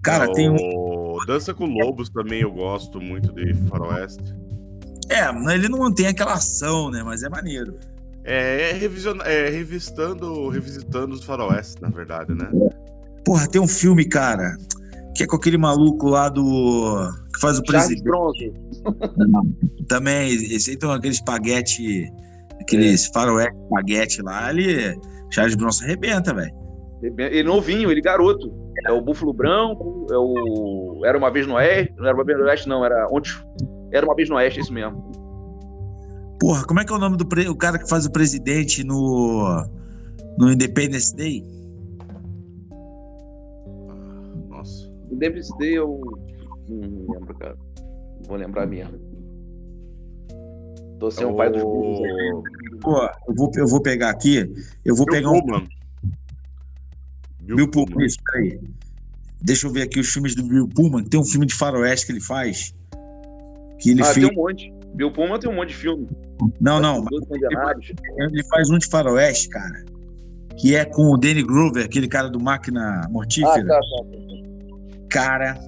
Cara, o... tem um. Dança com Lobos também eu gosto muito de Faroeste. É, ele não mantém aquela ação, né? Mas é maneiro. É, é, revision... é revistando, revisitando os Faroeste, na verdade, né? Porra, tem um filme, cara, que é com aquele maluco lá do. que faz o Charles presidente. Também, esse aí tem aquele espaguete. Aqueles faroeste espaguete lá, ele. Charles Bronson arrebenta, velho. Ele novinho, ele garoto. É o Búfalo Branco, é o. Era uma vez no Oeste. Não era uma vez no Oeste, não. Era onde. Era uma vez no Oeste, isso mesmo. Porra, como é que é o nome do pre- o cara que faz o presidente no. no Independence Day? O Independence Day eu. Não lembro, cara. Não vou lembrar mesmo. Tô sendo um pai dos burros aí. o... Pô, eu vou, eu vou pegar aqui. Eu vou Bill pegar um. Pullman. Bill Bill Pullman. Isso, peraí. Deixa eu ver aqui os filmes do Bill Pullman. Tem um filme de faroeste que ele faz. Que ele Ah, fez. tem um monte. Bill Pullman tem um monte de filme. Não, não. Ele faz um de faroeste, cara. Que é com o Danny Grover, aquele cara do Máquina Ah, Mortífera. tá, tá, tá. Cara.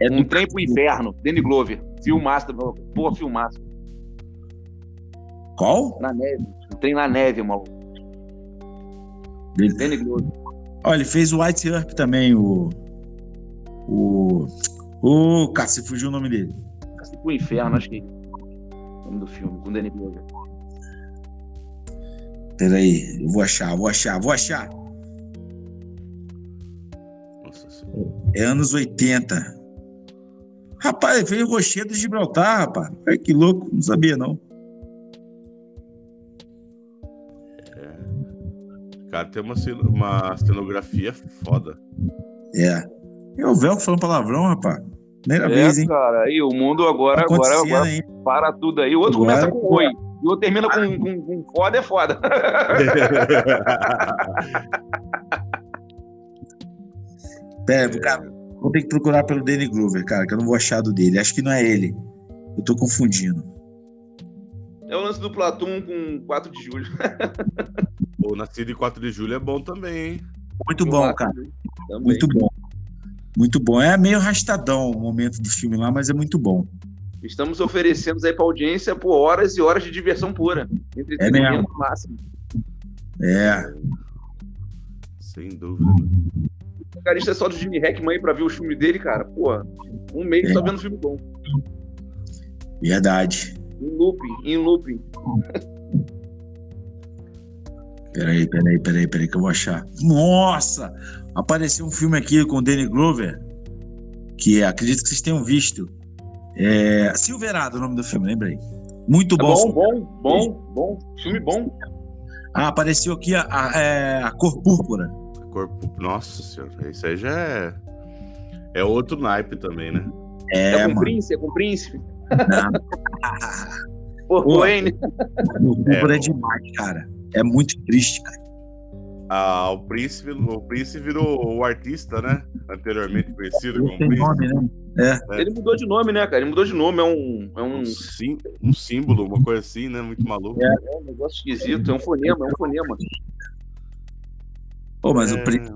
É Um trem pro inferno. Danny Glover. Filmaço. Pô, filmaço. Qual? Na neve. Um trem na neve, maluco. Danny Glover. Olha, ele fez o White Earp também, o. O. O. Cara, se fugiu o nome dele. Assim pro inferno, acho que é o nome do filme, com Danny Glover. Peraí, eu vou achar, vou achar, vou achar. É anos 80. Rapaz, ele fez o Rochedo de Gibraltar, rapaz. Ai, que louco, não sabia não. Cara, tem uma, uma cenografia foda. É. É o Velcro falando palavrão, rapaz. Primeira É, vez, hein? cara, aí o mundo agora, Tá agora, agora hein? para tudo aí. O outro Agora- começa com oi. E o outro termina com, com, com foda é foda. Pera, cara, vou ter que procurar pelo Danny Glover, cara, que eu não vou achar do dele. Acho que não é ele. Eu tô confundindo. É o lance do Platum com 4 de julho. o Nascido em 4 de Julho é bom também, hein? Muito bom, cara. Também. Muito bom. Muito bom. É meio arrastadão o momento do filme lá, mas é muito bom. Estamos oferecendo aí pra audiência por horas e horas de diversão pura. Entretenimento máximo. É. Sem dúvida. Isso é só do Jimmy Hackman aí pra ver o filme dele, cara. Pô, um mês É. só vendo filme bom. Verdade. Em looping, em looping. Peraí, peraí, peraí, peraí, que eu vou achar. Nossa! Apareceu um filme aqui com o Danny Glover, que é, acredito que vocês tenham visto. É, Silverado, o nome do filme, lembrei. Muito Tá bom. bom, bom, bom, bom. Filme bom. Ah, apareceu aqui a, a, é, a Cor Púrpura. Corpo. Nossa senhora, isso aí já é. É outro naipe também, né? É, É, com mano. príncipe, é com príncipe. Pô. Wayne. Cor Púrpura é, É, demais, cara. É muito triste, cara. Ah, o príncipe, o príncipe virou o artista, né? Anteriormente conhecido como príncipe. nome, né? É. Ele mudou de nome, né, cara? Ele mudou de nome, é um, é um, Um, sim- um símbolo, uma coisa assim, né? Muito maluco. é um negócio esquisito, é um fonema, é um fonema. Pô, mas É, o Prince,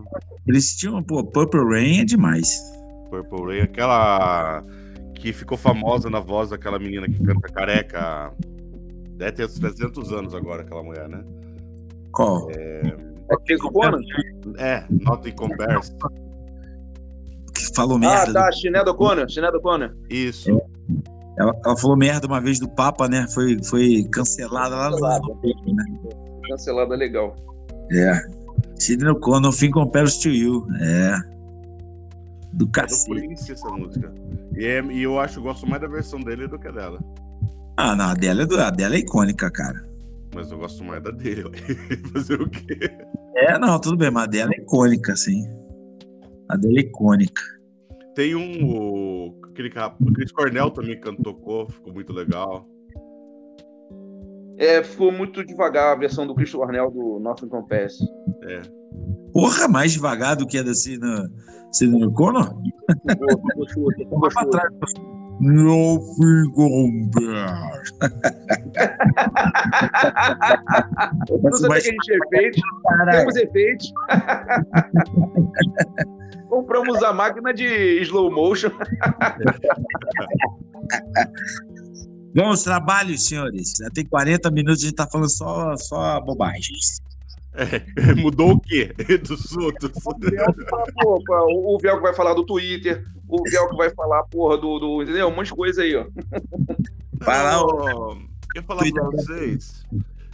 eles tinham, pô, Purple Rain é demais. Purple Rain, aquela que ficou famosa na voz daquela menina que canta careca. Deve ter uns 300 anos agora, aquela mulher, né? Qual? Conan? É, Nothing Compares. Que falou Ah, merda. tá, Chiné do Conan, Chiné do Conan. Isso. Ela, ela falou merda uma vez do Papa, né? Foi, foi cancelada lá no. Né? Cancelada legal. É. Sidney O'Connor, no fim compares to you. É. Do É cacete. Prince essa música. E, é- e eu acho, eu gosto mais da versão dele do que dela. Ah, não, a dela é, a dela é icônica, cara. Mas eu gosto mais da dele. Fazer o quê? É, não, tudo bem, mas a dela é icônica, sim. A dela é icônica. Tem um. O, aquele o Chris Cornell também cantou, ficou muito legal. É, ficou muito devagar a versão do Chris Cornell do Nothing Compares. É. Porra, mais devagar do que a da chuta, ficou Pra chuta. trás. No fim compares. Não sabia que a gente efeitos. Temos efeitos. Compramos a máquina de slow motion. Vamos, trabalho, senhores. Já tem 40 minutos, a gente tá falando só, só bobagens. É, mudou o quê? Dos outros. O Velcro vai falar do Twitter, o Velcro vai falar, porra, do, do. Entendeu? Um monte de coisa aí, ó. Vai lá, Ó, Eu falar pra vocês.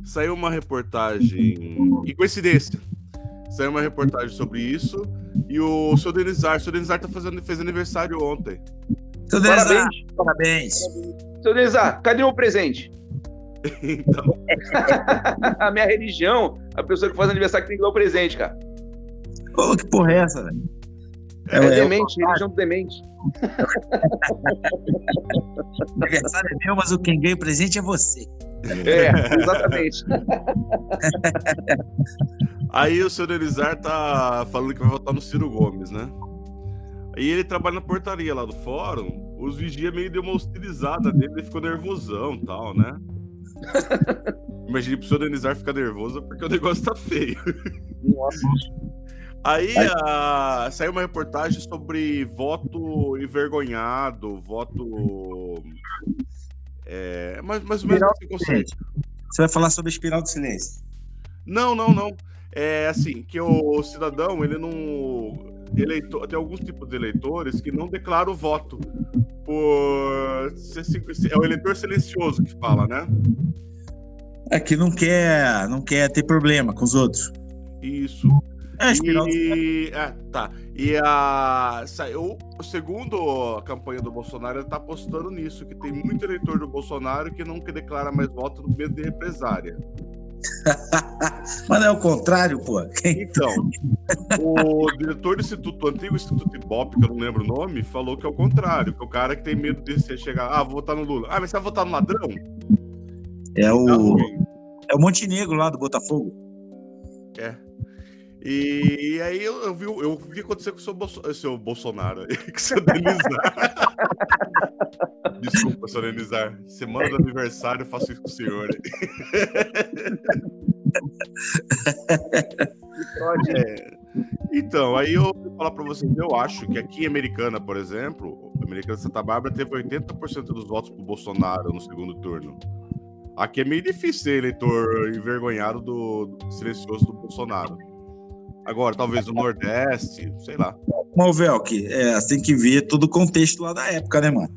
Saiu uma reportagem. E coincidência. Saiu uma reportagem sobre isso. E o seu Denizar, o seu Denizar tá fazendo, fez aniversário ontem. Seu Denizar, Parabéns. parabéns. Seu Denizar, cadê o presente? Então, A minha religião, a pessoa que faz aniversário que tem que dar o presente, cara. Pô, que porra é essa, velho? É, É, é, demente, religião do demente. o aniversário é meu, mas o quem ganha o presente é você. É, exatamente. aí o seu Denizar tá falando que vai votar no Ciro Gomes, né? E ele trabalha na portaria lá do fórum. Os vigia meio deu uma hostilizada nele, ele ficou nervosão e tal, né? Imagina pro seu Denizar ficar nervoso porque o negócio tá feio. Nossa. Aí a- saiu uma reportagem sobre voto envergonhado, voto. É, mais, mais ou menos Espiral esse conceito. Você vai falar sobre a espiral do silêncio. Não, não, não. É assim, que o cidadão, ele não. Eleitor, tem alguns tipos de eleitores que não declaram o voto. Por. É o eleitor silencioso que fala, né? É que não quer, não quer ter problema com os outros. Isso. É E, é, tá. E a saiu, segundo a campanha do Bolsonaro, ele tá apostando nisso, que tem muito eleitor do Bolsonaro que não quer declarar mais voto no medo de represária. Mas não é o contrário, pô. Quem... Então, o diretor do Instituto, antigo Instituto Ibope, que eu não lembro o nome, falou que é o contrário, que é o cara que tem medo de você chegar, ah, vou votar no Lula. Ah, mas você vai votar no ladrão? É o, ruim. é o Montenegro lá do Botafogo. É. E, aí eu, eu vi, eu vi acontecer com o seu, Bolso, seu Bolsonaro, com o seu Denizar. Desculpa, seu Denizar. Semana do aniversário eu faço isso com o senhor. É. Então, aí eu vou falar pra vocês, eu acho que aqui em Americana, por exemplo, Americana Santa Bárbara teve 80% dos votos pro Bolsonaro no segundo turno. Aqui é meio difícil ser eleitor envergonhado do, do silencioso do Bolsonaro. Agora, talvez no Nordeste, sei lá. Mas, o Velk, é, você tem que ver todo o contexto lá da época, né, mano?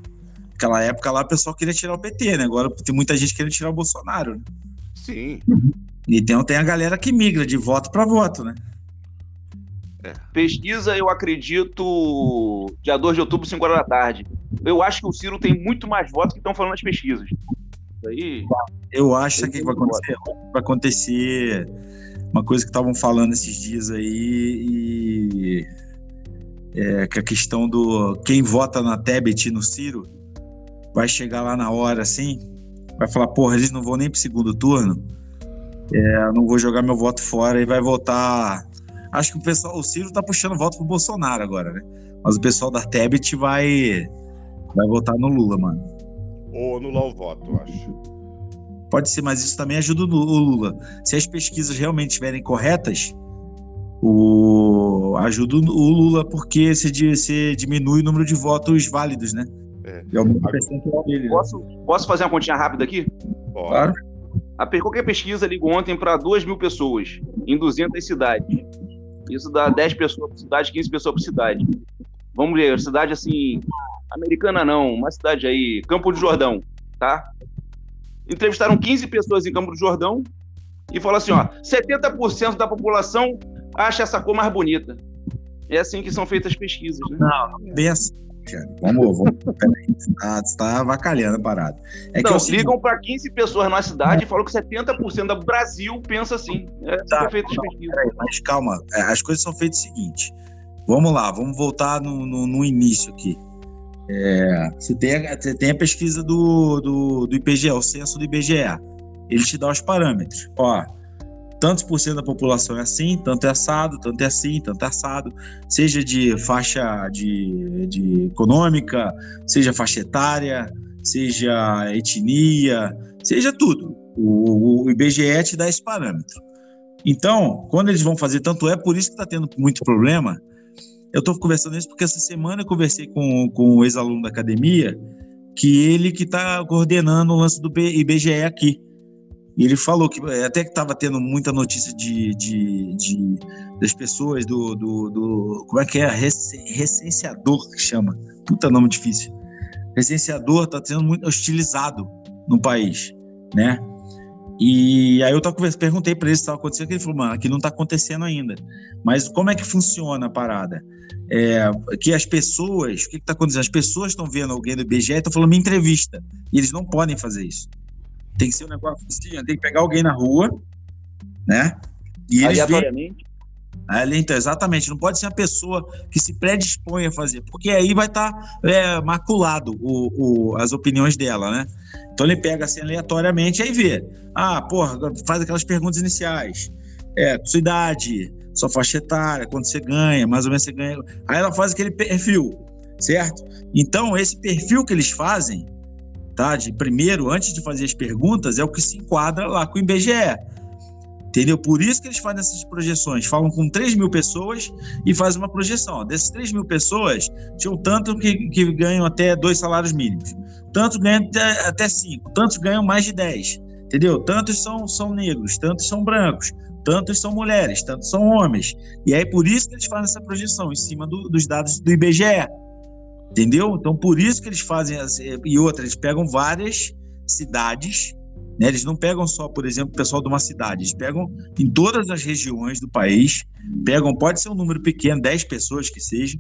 Aquela época lá o pessoal queria tirar o PT, né? Agora tem muita gente querendo tirar o Bolsonaro. Né? Sim. Então tem a galera que migra de voto pra voto, né? Pesquisa, eu acredito, dia 2 de outubro, 5 horas da tarde. Eu acho que o Ciro tem muito mais votos que estão falando nas pesquisas. Isso aí. Eu acho o que vai acontecer. Vai acontecer uma coisa que estavam falando esses dias aí e é, que a questão do quem vota na Tebet e no Ciro vai chegar lá na hora assim, vai falar, porra, eles não vão nem pro segundo turno. É, não vou jogar meu voto fora e vai votar. Acho que o pessoal, o Ciro tá puxando voto pro Bolsonaro agora, né? Mas o pessoal da Tebet vai vai votar no Lula, mano. Ou anular o voto, eu acho. Pode ser, mas isso também ajuda o Lu- o Lula. Se as pesquisas realmente estiverem corretas, o ajuda o Lula porque você, di- você diminui o número de votos válidos, né? É. E aumenta o percentual dele. né? Posso, posso fazer uma continha rápida aqui? Claro. A qualquer pesquisa ligou ontem para 2 mil pessoas em 200 cidades. Isso dá 10 pessoas por cidade, 15 pessoas por cidade. Vamos ver, cidade assim, americana não, uma cidade aí, Campo do Jordão, tá? Entrevistaram 15 pessoas em Campo do Jordão e falou assim, ó, 70% da população acha essa cor mais bonita. É assim que são feitas as pesquisas, né? Bem assim. cara. Vamos, vamos. Peraí, você tá, você tá avacalhando a parada. É que é não, seguinte, ligam para 15 pessoas na cidade e falam que 70% do Brasil pensa assim. É assim Tá, é não. Peraí, mas calma, é, as coisas são feitas o seguinte. Vamos lá, vamos voltar no, no, no início aqui. É, você, tem, a- você tem a pesquisa do, do, do IBGE, o censo do IBGE. Ele te dá os parâmetros. Ó, tantos por cento da população é assim, tanto é assado, tanto é assim, tanto é assado. Seja de faixa de, de econômica, seja faixa etária, seja etnia, seja tudo. O, o IBGE te dá esse parâmetro. Então, quando eles vão fazer, tanto é por isso que está tendo muito problema. Eu estou conversando isso porque essa semana eu conversei com, com o ex-aluno da academia, que ele que está coordenando o lance do IBGE aqui. E ele falou que até que estava tendo muita notícia de, de, de- das pessoas do, do, do- como é que é Rece- recenseador que chama puta nome difícil recenseador está sendo muito hostilizado no país, né? E aí eu tava perguntei para ele se estava acontecendo, ele falou, mano, aqui não está acontecendo ainda. Mas como é que funciona a parada? É, que as pessoas, o que está acontecendo? As pessoas estão vendo alguém do IBGE e estão falando minha entrevista. E eles não podem fazer isso. Tem que ser um negócio assim, tem que pegar alguém na rua, né? E eles veem. Ali, então, exatamente, não pode ser uma pessoa que se predispõe a fazer, porque aí vai estar maculado o, o- as opiniões dela, né? Então ele pega assim aleatoriamente e aí vê. Ah, porra, faz aquelas perguntas iniciais. É, sua idade, sua faixa etária, quanto você ganha, mais ou menos você ganha. Aí ela faz aquele perfil, certo? Então, esse perfil que eles fazem, tá? De primeiro, antes de fazer as perguntas, é o que se enquadra lá com o IBGE. Entendeu? Por isso que eles fazem essas projeções. Falam com 3 mil pessoas e fazem uma projeção. Ó, Dessas 3 mil pessoas, tinham tanto que, que ganham até dois salários mínimos. Tantos ganham até, cinco. Tantos ganham mais de 10. Entendeu? Tantos são, são negros, tantos são brancos, tantos são mulheres, tantos são homens. E aí, por isso que eles fazem essa projeção, em cima do- dos dados do IBGE. Entendeu? Então, por isso que eles fazem. e outra, eles pegam várias cidades né? Eles não pegam só, por exemplo, o pessoal de uma cidade, eles pegam em todas as regiões do país, pegam, pode ser um número pequeno, 10 pessoas que seja,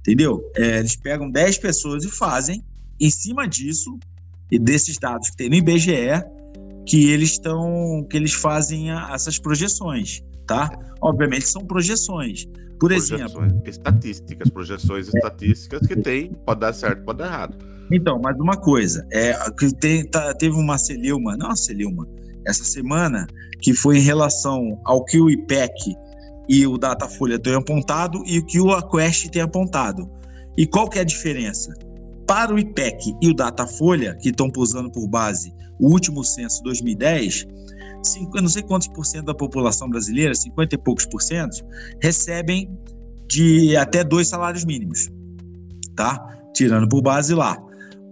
entendeu? É, eles pegam 10 pessoas e fazem, em cima disso, e desses dados que tem no IBGE, que eles estão, que eles fazem a- essas projeções, tá? Obviamente são projeções. Por exemplo, Projeções estatísticas, projeções estatísticas que tem, pode dar certo, pode dar errado. Então, mais uma coisa, é, tem, tá- teve uma celeuma, não uma celeuma, essa semana, que foi em relação ao que o IPEC e o Datafolha têm apontado e o que o Aquest tem apontado. E qual que é a diferença? Para o IPEC e o Datafolha, que estão usando por base o último censo 2010, cinco, não sei quantos por cento da população brasileira, 50 e poucos por cento, recebem de até dois salários mínimos, tá? Tirando por base lá.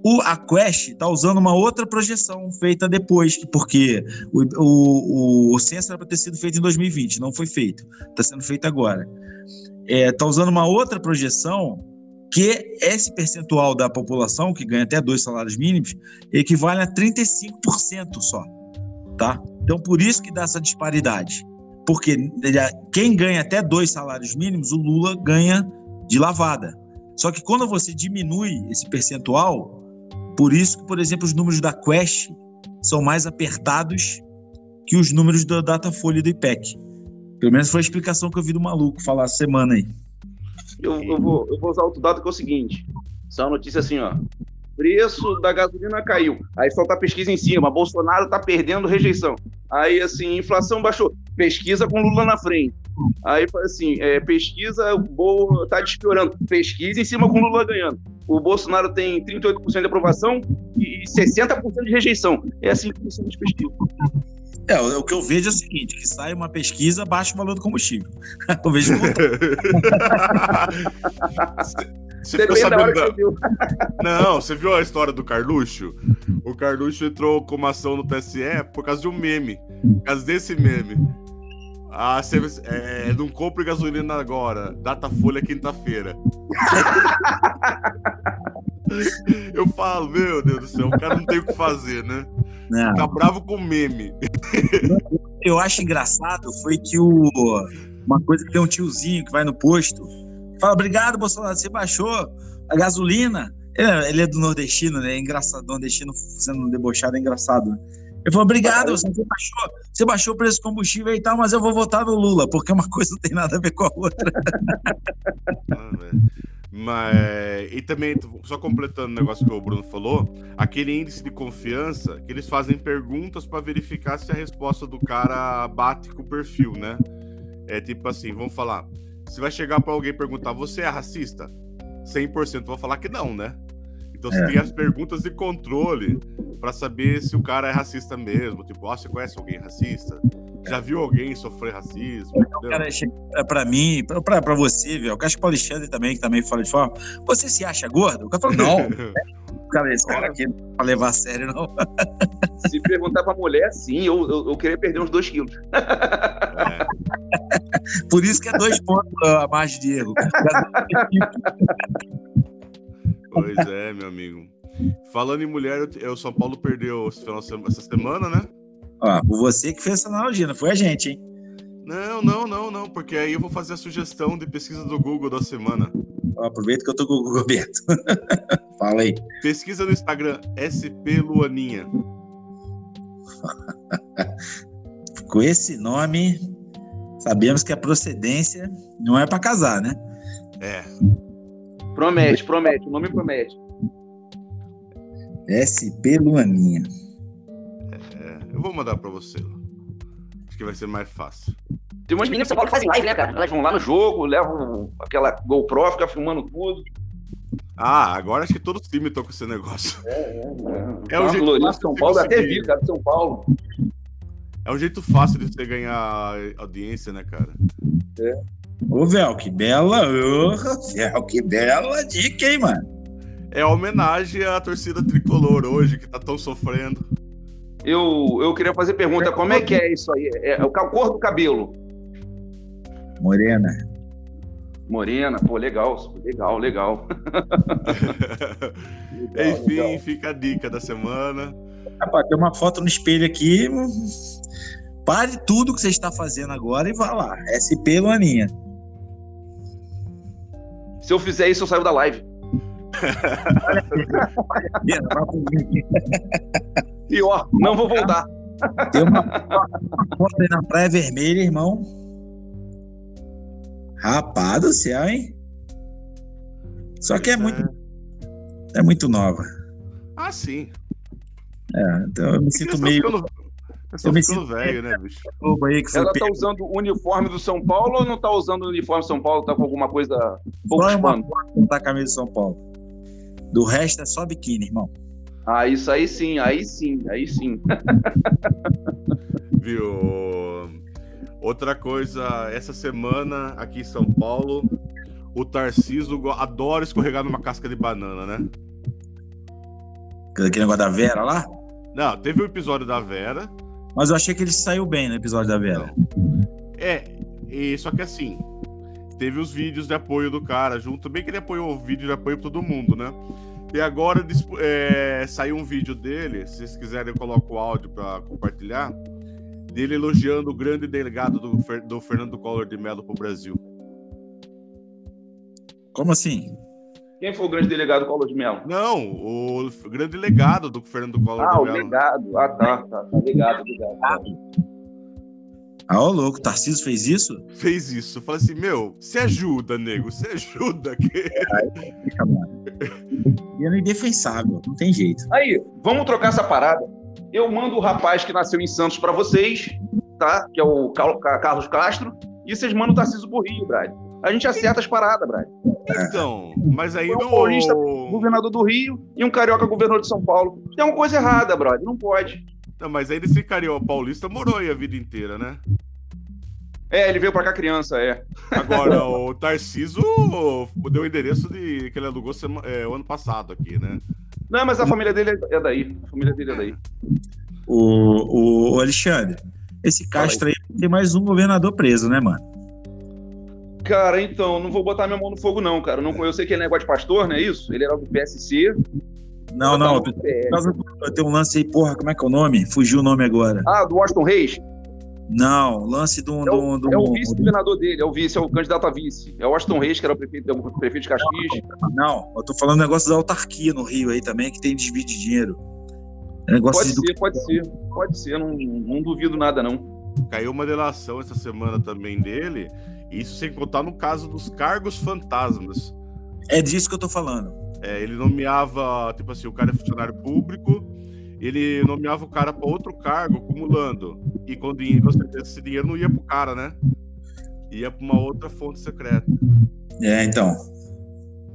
O Aquest está usando uma outra projeção feita depois, porque o, o, o censo era para ter sido feito em 2020, não foi feito, está sendo feito agora. Está usando uma outra projeção que esse percentual da população que ganha até dois salários mínimos equivale a 35% só, tá? Então por isso que dá essa disparidade, porque quem ganha até dois salários mínimos, o Lula ganha de lavada. Só que quando você diminui esse percentual, por isso que, por exemplo, os números da Quest são mais apertados que os números da Datafolha e do IPEC. Pelo menos foi a explicação que eu vi do maluco falar semana aí. Eu, eu vou, eu vou usar outro dado que é o seguinte: só uma notícia assim, ó. Preço da gasolina caiu. Aí solta a pesquisa em cima. Bolsonaro tá perdendo rejeição. Aí, assim, inflação baixou. Pesquisa com Lula na frente. Aí, assim, é, pesquisa, o Bo tá despiorando. Pesquisa em cima com Lula ganhando. O Bolsonaro tem 38% de aprovação e 60% de rejeição. É assim que funciona as pesquisas. É, o que eu vejo é o seguinte: que sai uma pesquisa, baixa o valor do combustível. Eu vejo o. Você ficou Depende da hora sabendo que da... você viu. Não, você viu a história do Carluxo? O Carluxo entrou com uma ação no TSE por causa de um meme. Por causa desse meme. Ah, você, é, não compre gasolina agora. Data folha quinta-feira. Eu falo, meu Deus do céu, o cara não tem o que fazer, né? Não. Tá bravo com meme. eu acho engraçado foi que o uma coisa que tem um tiozinho que vai no posto fala obrigado Bolsonaro você baixou a gasolina ele é, ele é do nordestino né é engraçado nordestino sendo debochado é engraçado né? Ele falou obrigado você baixou você baixou o preço do combustível e tal mas eu vou votar no Lula porque uma coisa não tem nada a ver com a outra. Mas, e também, só completando o negócio que o Bruno falou, aquele índice de confiança que eles fazem perguntas para verificar se a resposta do cara bate com o perfil, né? É tipo assim, vamos falar, você vai chegar para alguém e perguntar, você é racista? 100% vão falar que não, né? Então você É. tem as perguntas de controle para saber se o cara é racista mesmo. Tipo, ó, você conhece alguém racista? Já viu alguém sofrer racismo? O Entendeu? cara chega pra mim, pra, pra, pra você, viu? Eu acho que o Alexandre também, que também fala de forma. Você se acha gordo? O cara fala, não. Cara, esse cara aqui não é pra levar a sério, não. Se perguntar pra mulher, sim, eu, eu, eu queria perder uns 2 quilos. É. Por isso que é dois pontos a margem de erro. Pois é, meu amigo. Falando em mulher, o São Paulo perdeu essa semana, né? Ó, você que fez essa analogia, não foi a gente, hein? Não, não, não, não, porque aí eu vou fazer a sugestão de pesquisa do Google da semana. Ó, aproveita que eu tô com o Google aberto. Fala aí. Pesquisa no Instagram, SP Luaninha. Com esse nome, sabemos que a procedência não é pra casar, né? É, Promete, promete, o nome promete. SP Luaninha. é, eu vou mandar pra você. Acho que vai ser mais fácil. Tem umas meninas de São Paulo que fazem live, né, cara? Elas vão lá no jogo, levam aquela GoPro, ficam filmando tudo. Ah, agora acho que todos os times estão com esse negócio. É, o o jeito jeito fácil São Paulo, até vi, cara, São Paulo. É um jeito fácil de você ganhar audiência, né, cara? Ô, Vel, que bela. Ô, Vel, que bela dica, hein, mano? É homenagem à torcida tricolor hoje, que tá tão sofrendo. Eu, eu queria fazer pergunta, como é que é isso aí? É, é o cor do cabelo? Morena. Morena, pô, legal, legal, legal. Enfim, legal. fica a dica da semana. Rapaz, tem uma foto no espelho aqui. Pare tudo que você está fazendo agora e vá lá. SP Luaninha. Se eu fizer isso, eu saio da live. Link. Pior, não vou voltar. Tem uma, uma foto aí na Praia Vermelha, irmão. Rapaz do céu, hein? Só que é muito, é muito nova. Ah, sim. É, então eu me sinto meio eu ficando sinto- velho, né, bicho? aí que Ela tá usando o uniforme do São Paulo ou não tá usando o uniforme do São Paulo? Tá com alguma coisa pouco Só uma pano? foto da camisa de São Paulo. Do resto é só biquíni, irmão. Ah, isso aí sim, aí sim, aí sim. Viu? Outra coisa, essa semana aqui em São Paulo, o Tarciso adora escorregar numa casca de banana, né? Aquele negócio da Vera lá. Não, teve o episódio da Vera. Mas eu achei que ele saiu bem no episódio da Vera. É, e, só que assim, teve os vídeos de apoio do cara junto. Bem que ele apoiou o vídeo de apoio pra todo mundo, né? E agora é, saiu um vídeo dele, se vocês quiserem eu coloco o áudio pra compartilhar, dele elogiando o grande delegado do, do Fernando Collor de Mello pro Brasil. Como assim? Quem foi o grande delegado Collor de Mello? Não, o grande legado do Fernando Collor Ah, de o Mello. legado. Ah, tá, tá, tá ligado, ligado. Ah, ô louco, o Tarcísio fez isso? Fez isso. Eu falei assim, meu, se ajuda, nego, se ajuda. Que... Fica, mano. E é indefensável, não tem jeito. Aí, vamos trocar essa parada. eu mando o rapaz que nasceu em Santos pra vocês, tá? Que é o Carlos Castro, e vocês mandam o Tarcísio pro Rio, Brad. A gente acerta as paradas, Brad. Então, mas aí Foi um paulista Governador do Rio e um carioca governador de São Paulo. Tem uma coisa errada, brother. Não pode. Não, mas aí esse carioca paulista morou aí a vida inteira, né? É, ele veio pra cá criança, é. Agora, o Tarciso deu o endereço de que ele alugou sema- é, o ano passado aqui, né? Não, mas a família dele é daí. A família dele é daí. O, o Alexandre, esse Castro aí tem mais um governador preso, né, mano? Cara, então, não vou botar minha mão no fogo, não, cara. Não, eu sei que ele é negócio de pastor, não é isso? Ele era do PSC. Não, não. Tem um lance aí, porra, como é que é o nome? Fugiu o nome agora. Ah, do Washington Reis? Não, lance do. É o, do, do- é o vice-governador dele, é o vice, é o candidato a vice. É o Washington Reis, que era o prefeito, o prefeito de Caxias. Não, eu tô falando negócio da autarquia no Rio aí também, que tem desvio de dinheiro. É negócio Pode de. ser, pode ser. Pode ser, não, não duvido nada, não. Caiu uma delação essa semana também dele. Isso sem contar no caso dos cargos fantasmas. É disso que eu tô falando. É, ele nomeava, tipo assim, o cara é funcionário público, ele nomeava o cara para outro cargo, acumulando. E com dinheiro, com certeza esse dinheiro não ia pro cara, né? Ia para uma outra fonte secreta. É, então.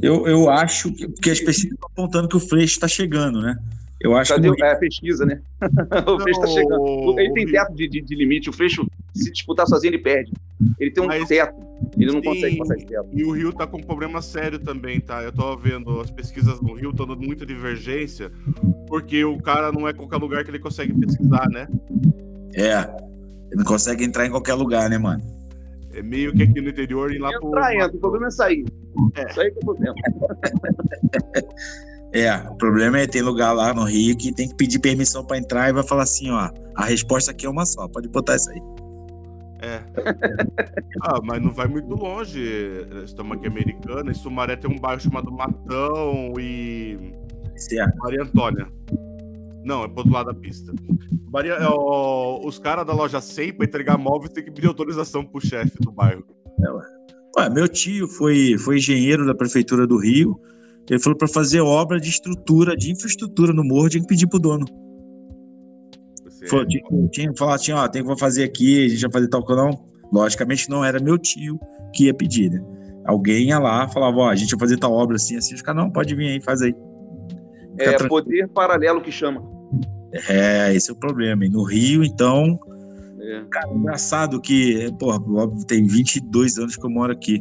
Eu, eu acho que. Porque as pesquisas estão apontando que o Freixo tá chegando, né? Eu acho Cadê que. é, a pesquisa, né? o Freixo tá chegando. Ele tem teto de, de- de limite. O Freixo, se disputar sozinho, ele perde. Ele tem um Mas- teto. Ele não Sim. consegue passar esse teto. E o Rio tá com um problema sério também, tá? Eu tô vendo as pesquisas no Rio estão dando muita divergência, porque o cara não é qualquer lugar que ele consegue pesquisar, né? É. Ele não consegue entrar em qualquer lugar, né, mano? É meio que aqui no interior e lá pro. Entra, entra. O problema é sair. É. Isso aí que é o problema. É, o problema é ter lugar lá no Rio que tem que pedir permissão pra entrar e vai falar assim, ó, a resposta aqui é uma só, pode botar isso aí. É. ah, mas não vai muito longe. Estamos aqui em americana. Em Sumaré tem um bairro chamado Matão e Certo. Maria Antônia. Não, é pro outro lado da pista. Maria, é, ó, os caras da loja 100 para entregar móveis tem que pedir autorização pro chefe do bairro. Ué, meu tio foi, foi engenheiro da prefeitura do Rio. Ele falou pra fazer obra de estrutura, de infraestrutura no morro, tinha que pedir pro dono. Você Falou, tinha, tinha que falar assim, ó, tem que fazer aqui, a gente vai fazer tal coisa. Não, logicamente não era meu tio que ia pedir, né? Alguém ia lá, falava, ó, a gente vai fazer tal obra assim, assim. Os caras, não, pode vir aí, faz aí. Fica É tranquilo. poder paralelo que chama. É, esse é o problema. E no Rio, então, É. Cara, engraçado que, porra, óbvio, tem 22 anos que eu moro aqui.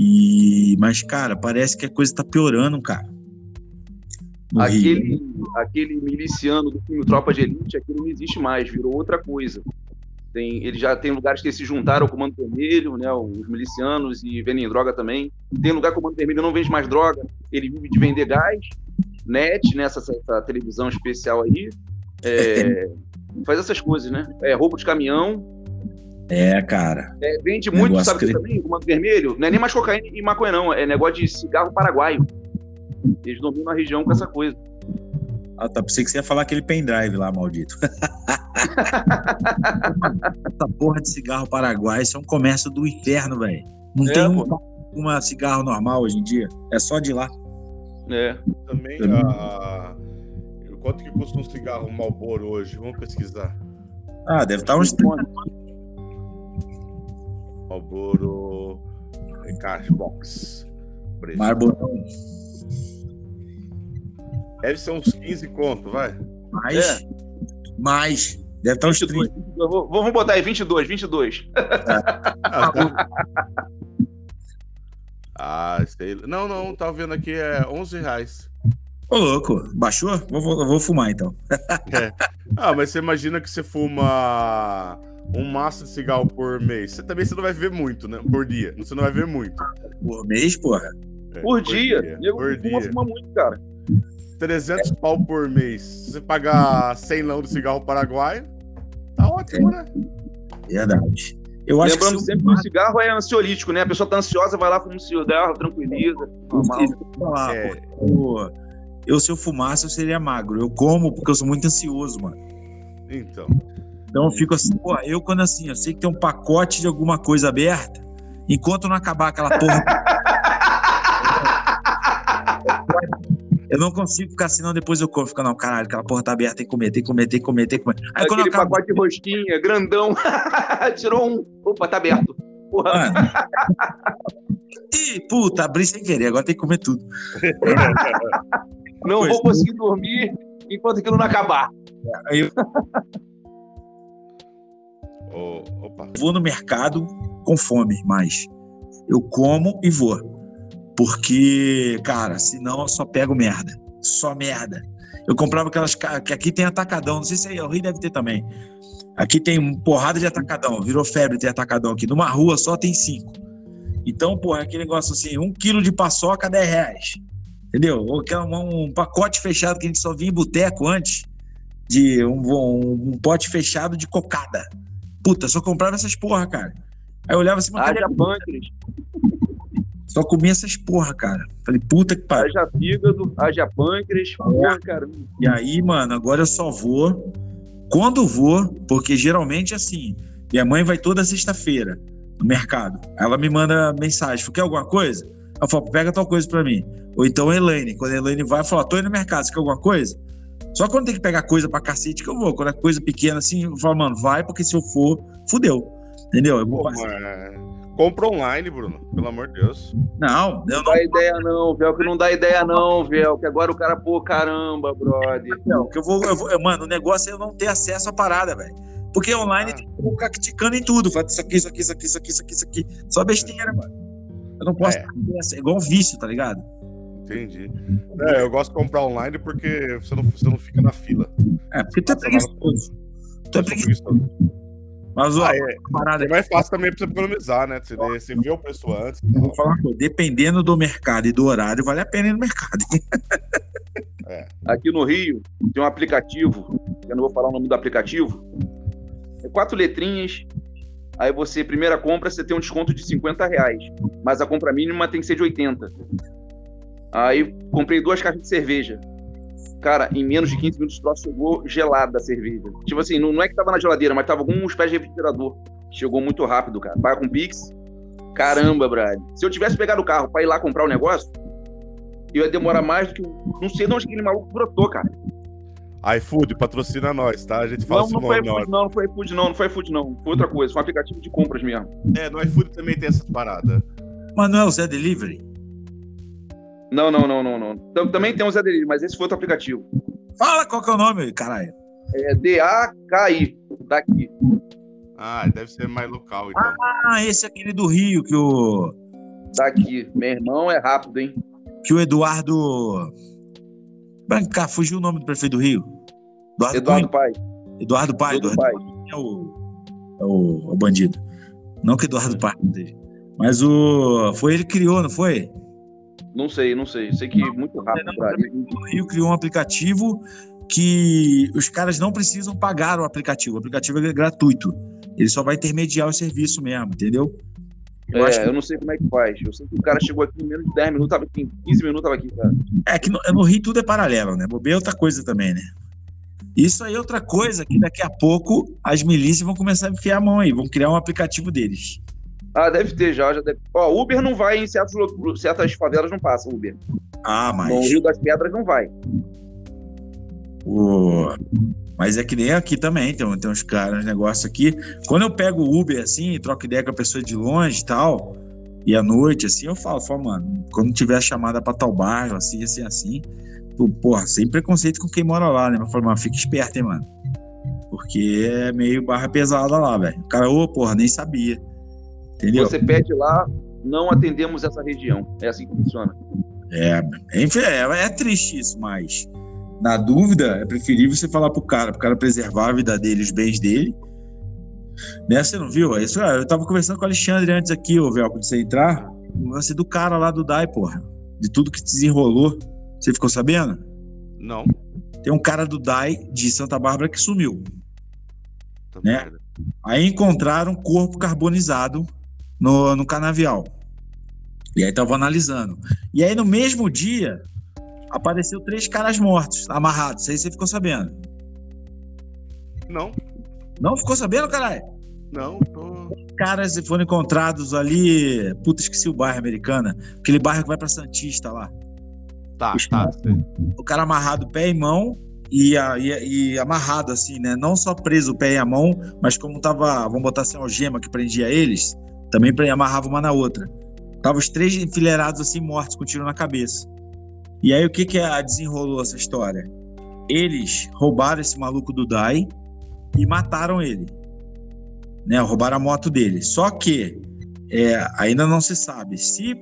E, mas, cara, parece que a coisa tá piorando, cara. No Rio. Aquele, aquele miliciano do filme Tropa de Elite, aquele não existe mais, virou outra coisa. Tem, ele já tem lugares que se juntaram ao Comando Vermelho, né, os milicianos, e vendem droga também. Tem lugar que o Comando Vermelho não vende mais droga, ele vive de vender gás, net, nessa essa televisão especial aí. É, faz essas coisas, né? É, roubo de caminhão, é, cara. É, vende muito, negócio sabe que... também? O manto vermelho. Não é nem mais cocaína e maconha, não. É negócio de cigarro paraguaio. Eles dominam a região com essa coisa. Ah, tá. Pensei que você ia falar aquele pendrive lá, maldito. essa porra de cigarro paraguaio, isso é um comércio do inferno, velho. Não é, tem uma cigarro normal hoje em dia. É só de lá. É. Também, Também. A... quanto que custa um cigarro Malboro hoje? Vamos pesquisar. Ah, deve estar uns 30 Malboro Box. Marborão. Deve ser uns 15 conto, vai. Mais. É. Mais. Deve estar uns 30. Vou, vamos botar aí 22, 22. É. ah, sei. Não, não, tá vendo aqui é 11 reais. Ô, louco, baixou? Vou, vou, vou fumar então. é. Ah, mas você imagina que você fuma um maço de cigarro por mês. Você também você não vai ver muito, né? Por dia. Você não vai ver muito. Por mês, porra. É, Por dia. Nego Por fuma, dia. fuma muito, cara. 300 pau por mês. Se você pagar 100 não de cigarro paraguaio, tá ótimo, né? Verdade. Eu acho Lembrando que se sempre que o cigarro é ansiolítico, né? A pessoa tá ansiosa, vai lá, fuma um cigarro, tranquiliza. Normal. eu, eu, É. eu, eu, se eu fumasse, eu seria magro. Eu como porque eu sou muito ansioso, mano. Então. Então eu fico assim, pô, eu quando assim, eu sei que tem um pacote de alguma coisa aberta, enquanto não acabar aquela porra. Eu não consigo ficar assim, não, depois eu como. Fica, não, caralho, aquela porra tá aberta, tem que comer, tem que comer, tem que comer, tem que comer. Aí quando Aquele acaba. pacote de rosquinha, grandão. Tirou um. Opa, tá aberto. Porra. Mano. Ih, puta, abri sem querer, agora tem que comer tudo. Não Pois. vou conseguir dormir enquanto aquilo não acabar. Aí eu Opa. vou no mercado com fome, mas eu como e vou. Porque, cara, senão eu só pego merda. Só merda. Eu comprava aquelas. que aqui tem atacadão, não sei se aí, o Rio deve ter também. Aqui tem porrada de atacadão, virou febre ter atacadão aqui. Numa rua só tem cinco. Então, pô, é aquele negócio assim, um quilo de paçoca, 10 reais. Entendeu? Ou que é um, um pacote fechado que a gente só via em boteco antes, de um, um- um pote fechado de cocada. Puta, só comprava essas porra, cara. Aí eu olhava assim, mas Haja pâncreas, só comia essas porra, cara. Falei, puta que pariu. haja fígado, haja pâncreas. Porra, cara. E aí, mano, agora eu só vou quando vou, porque geralmente assim, minha mãe vai toda sexta-feira no mercado. Ela me manda mensagem, "Tu quer alguma coisa? Eu falo, pega tal coisa pra mim. Ou então a Elaine, quando a Elaine vai, fala, tô indo no mercado, você quer alguma coisa? Só quando tem que pegar coisa pra cacete que eu vou. Quando é coisa pequena assim, eu falo, mano, vai, porque se eu for, fudeu. Entendeu? Eu vou Pô, mas... Compra online, Bruno. Pelo amor de Deus. Não, eu Não dá ideia não, Vel, que não dá ideia não, Vel, que agora o cara, pô, caramba, brother. não. Que eu vou, eu vou, eu- mano, o negócio é eu não ter acesso à parada, velho. Porque online Ah. tem que ficar criticando em tudo. Fala isso aqui, isso aqui, isso aqui, isso aqui, isso aqui, isso aqui. Só besteira, mano. Eu não posso É. ter essa. É igual um vício, tá ligado? Entendi. É, eu gosto de comprar online porque você não, você não fica na fila. É, porque tu é preguiçoso. Tu é preguiçoso. Mas, ó, Ah, é, parada é mais fácil também pra você economizar, né? Você, você vê o preço antes. Eu vou falar uma coisa, dependendo do mercado e do horário, vale a pena ir no mercado. Aqui no Rio tem um aplicativo, eu não vou falar o nome do aplicativo. É quatro letrinhas. Aí você, primeira compra, você tem um desconto de 50 reais. Mas a compra mínima tem que ser de 80. Aí comprei duas caixas de cerveja. Cara, em menos de 15 minutos o troço chegou gelada a cerveja. Tipo assim, não, não é que tava na geladeira, mas tava com uns pés de refrigerador. Chegou muito rápido, cara. Paga com Pix. Caramba, Brad. Se eu tivesse pegado o carro pra ir lá comprar o negócio, eu ia demorar mais do que. Não sei de onde aquele maluco brotou, cara. iFood patrocina nós, tá? A gente fala Não, não foi iFood, não, não foi iFood, não, não foi iFood, não. Foi outra coisa, foi um aplicativo de compras mesmo. É, no iFood também tem essas paradas. Mas não é o Zé Delivery? Não, não, não, não, não. Tam- Também tem um Zé Delivery, mas esse foi outro aplicativo. Fala qual que é o nome, caralho. É D-A-K-I, daqui. Ah, deve ser mais local, então. Ah, esse é aquele do Rio que o, Daqui. Meu irmão é rápido, hein? que o Eduardo. Branca, fugiu o nome do prefeito do Rio. Eduardo, Eduardo Cunha? Pai. Eduardo Pai. Eduardo Eduardo Pai. É o, é o, é o bandido. Não que Eduardo Pai não seja. Mas o. Foi ele que criou, não foi? Não sei, não sei. Sei que muito rápido. O Rio criou um aplicativo que os caras não precisam pagar o aplicativo. O aplicativo é gratuito. Ele só vai intermediar o serviço mesmo, entendeu? Eu É, que eu não sei como é que faz. Eu sei que o cara chegou aqui em menos de 10 minutos, tava aqui, em 15 minutos tava aqui, cara. É que no, no Rio tudo é paralelo, né? Bobeia é outra coisa também, né? Isso aí é outra coisa que daqui a pouco as milícias vão começar a enfiar a mão aí, vão criar um aplicativo deles. Ah, deve ter já, já deve. Ó, Uber não vai em certos, certas favelas, não passa Uber. Ah, No mas. Rio das Pedras não vai. o- Mas é que nem aqui também, tem, tem uns caras, uns negócios aqui. Quando eu pego o Uber assim, troco ideia com a pessoa de longe e tal, e à noite, assim, eu falo, falo, mano, quando tiver a chamada pra tal bairro, assim, assim, assim, tu, porra, sem preconceito com quem mora lá, né? Mas eu falo, mano, fica esperto, hein, mano. Porque é meio barra pesada lá, velho. O cara, ô, porra, nem sabia. Entendeu? Você pede lá, não atendemos essa região. É assim que funciona. É, enfim, é, é triste isso, mas na dúvida, é preferível você falar pro cara, pro cara preservar a vida dele, os bens dele. Né? Você não viu? Isso, ah, eu tava conversando com o Alexandre antes aqui, ô Velco, de você entrar. O lance do cara lá do DAI, porra. De tudo que desenrolou. Você ficou sabendo? Não. Tem um cara do DAI de Santa Bárbara que sumiu. Tá Né? Aí encontraram um corpo carbonizado no, no canavial. E aí estavam analisando. E aí no mesmo dia apareceu três caras mortos, amarrados. Isso aí você ficou sabendo. Não, Não ficou sabendo, caralho? não. Tô... Caras foram encontrados ali. Puta, esqueci o bairro americana. Aquele bairro que vai pra Santista lá. Tá, tá. sei. o cara amarrado pé e mão e, e- e amarrado assim, né? Não só preso o pé e a mão, mas como tava, vamos botar assim, algema que prendia eles, também amarrava uma na outra. Tava os três enfileirados assim, mortos, com tiro na cabeça. E aí o que que a- desenrolou essa história? Eles roubaram esse maluco do Dai e mataram ele. Né? Roubaram a moto dele. Só que é, ainda não se sabe se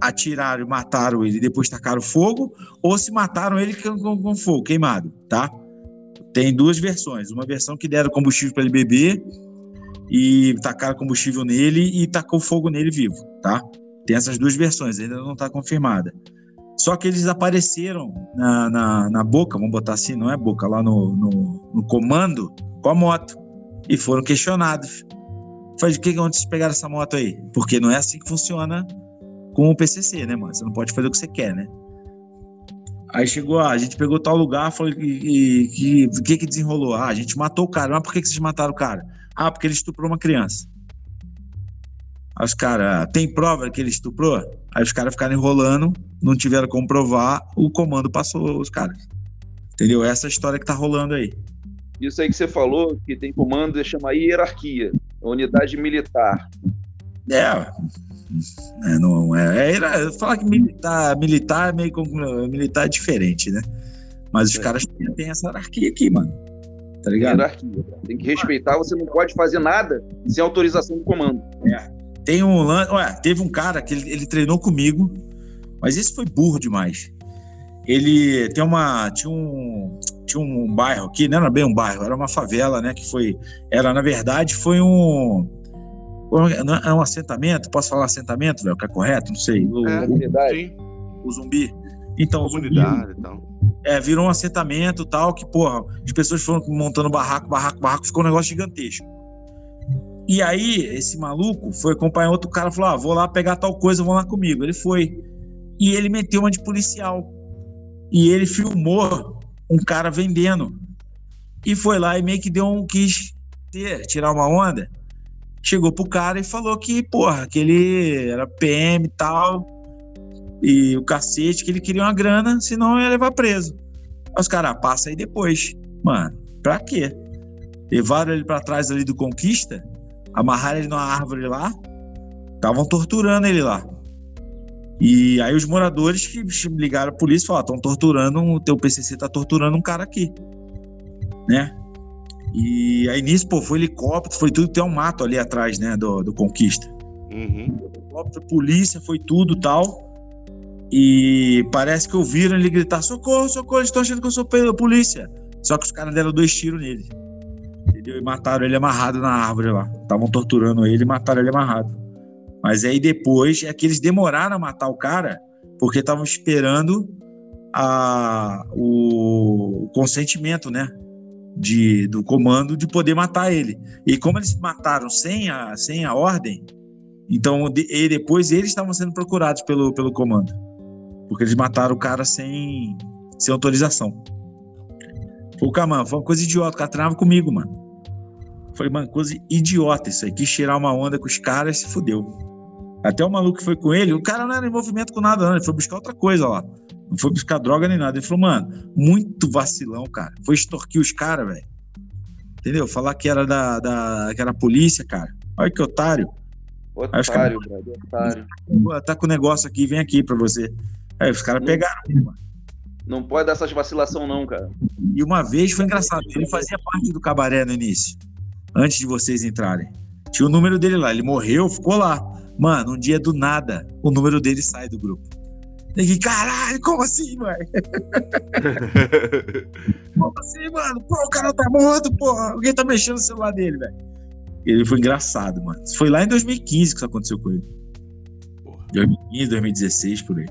atiraram e mataram ele e depois tacaram fogo ou se mataram ele com- com fogo, queimado, tá? Tem duas versões. Uma versão que deram combustível para ele beber e tacaram combustível nele e tacou fogo nele vivo, tá? Tem essas duas versões, ainda não está confirmada. Só que eles apareceram na, na, na boca, vamos botar assim, não é boca, lá no, no, no comando com a moto e foram questionados. Falei, de que onde vocês pegaram essa moto aí? Porque não é assim que funciona com o PCC, né, mano? Você não pode fazer o que você quer, né? Aí chegou, ah, a gente pegou tal lugar, falou que, que, que que desenrolou? Ah, a gente matou o cara. Mas por que, que vocês mataram o cara? Ah, porque ele estuprou uma criança. Aí os caras, tem prova que ele estuprou? Aí os caras ficaram enrolando, não tiveram como provar, o comando passou os caras. Entendeu? Essa é a história que tá rolando aí. Isso aí que você falou, que tem comando, chama hierarquia, unidade militar. É, é, não é, é falar que militar, militar é meio militar é diferente, né? Mas os É. caras têm, têm essa hierarquia aqui, mano. Tá ligado? Hierarquia. Tem que respeitar, você não pode fazer nada sem autorização do comando. Tem um lance. Ué, teve um cara que ele, ele treinou comigo, mas esse foi burro demais. Ele tem uma. Tinha um. Tinha um bairro aqui, não era bem um bairro, era uma favela, né? Que foi. Era, na verdade, foi um. não É um assentamento? Posso falar assentamento, velho? Que é correto? Não sei. O, É, o- Verdade. sim. o zumbi. Então, o zumbi Comunidade e tal. É, virou um assentamento tal, que, porra, as pessoas foram montando barraco, barraco, barraco, ficou um negócio gigantesco. E aí, esse maluco foi acompanhar outro cara falou: ah, vou lá pegar tal coisa, vão lá comigo. Ele foi. E ele meteu uma de policial. E ele filmou um cara vendendo. E foi lá e meio que deu um. quis ter, tirar uma onda. Chegou pro cara e falou que, porra, que ele era PM e tal. E o cacete, que ele queria uma grana, senão ia levar preso. Aí os caras, passa aí depois. Mano, pra quê? Levaram ele pra trás ali do Conquista, amarraram ele numa árvore lá, estavam torturando ele lá. E aí os moradores que ligaram a polícia falaram, estão torturando, o teu PCC tá torturando um cara aqui, né? E aí nisso, pô, foi helicóptero, foi tudo, tem um mato ali atrás, né, do, do Conquista Uhum. helicóptero, polícia, foi tudo tal. E parece que ouviram ele gritar: socorro, socorro, eles estão achando que eu sou pela polícia. Só que os caras deram dois tiros nele. Entendeu? E mataram ele amarrado na árvore lá. Estavam torturando ele e mataram ele amarrado. Mas aí depois é que eles demoraram a matar o cara porque estavam esperando a, o, o consentimento, né? De, do comando de poder matar ele. E como eles mataram sem a, sem a ordem, então, de- depois eles estavam sendo procurados pelo, pelo comando. Porque eles mataram o cara sem, sem autorização. Falei, cara, mano, foi uma coisa idiota. O cara treinava comigo, mano. Falei, mano, coisa idiota isso aí. Quis tirar uma onda com os caras e se fudeu. Até o maluco que foi com ele, o cara não era envolvimento com nada, não. Ele foi buscar outra coisa lá. Não foi buscar droga nem nada. Ele falou, mano, muito vacilão, cara. Foi extorquir os caras, velho. Entendeu? Falar que era da, da. que era polícia, cara. Olha que otário. Otário, brother, otário. Tá com o negócio aqui, vem aqui pra você. Aí os caras pegaram. Não pode dar essas vacilação, não, cara. E uma vez foi engraçado, ele fazia parte do cabaré no início, antes de vocês entrarem. Tinha o número dele lá, ele morreu, ficou lá. Mano, um dia do nada, o número dele sai do grupo. Ninguém, caralho, como assim, mano? Como assim, mano? Pô, o cara tá morto, porra. Alguém tá mexendo no celular dele, velho. Ele foi engraçado, mano. Foi lá em 2015 que isso aconteceu com ele. Porra. 2015, 2016, por aí.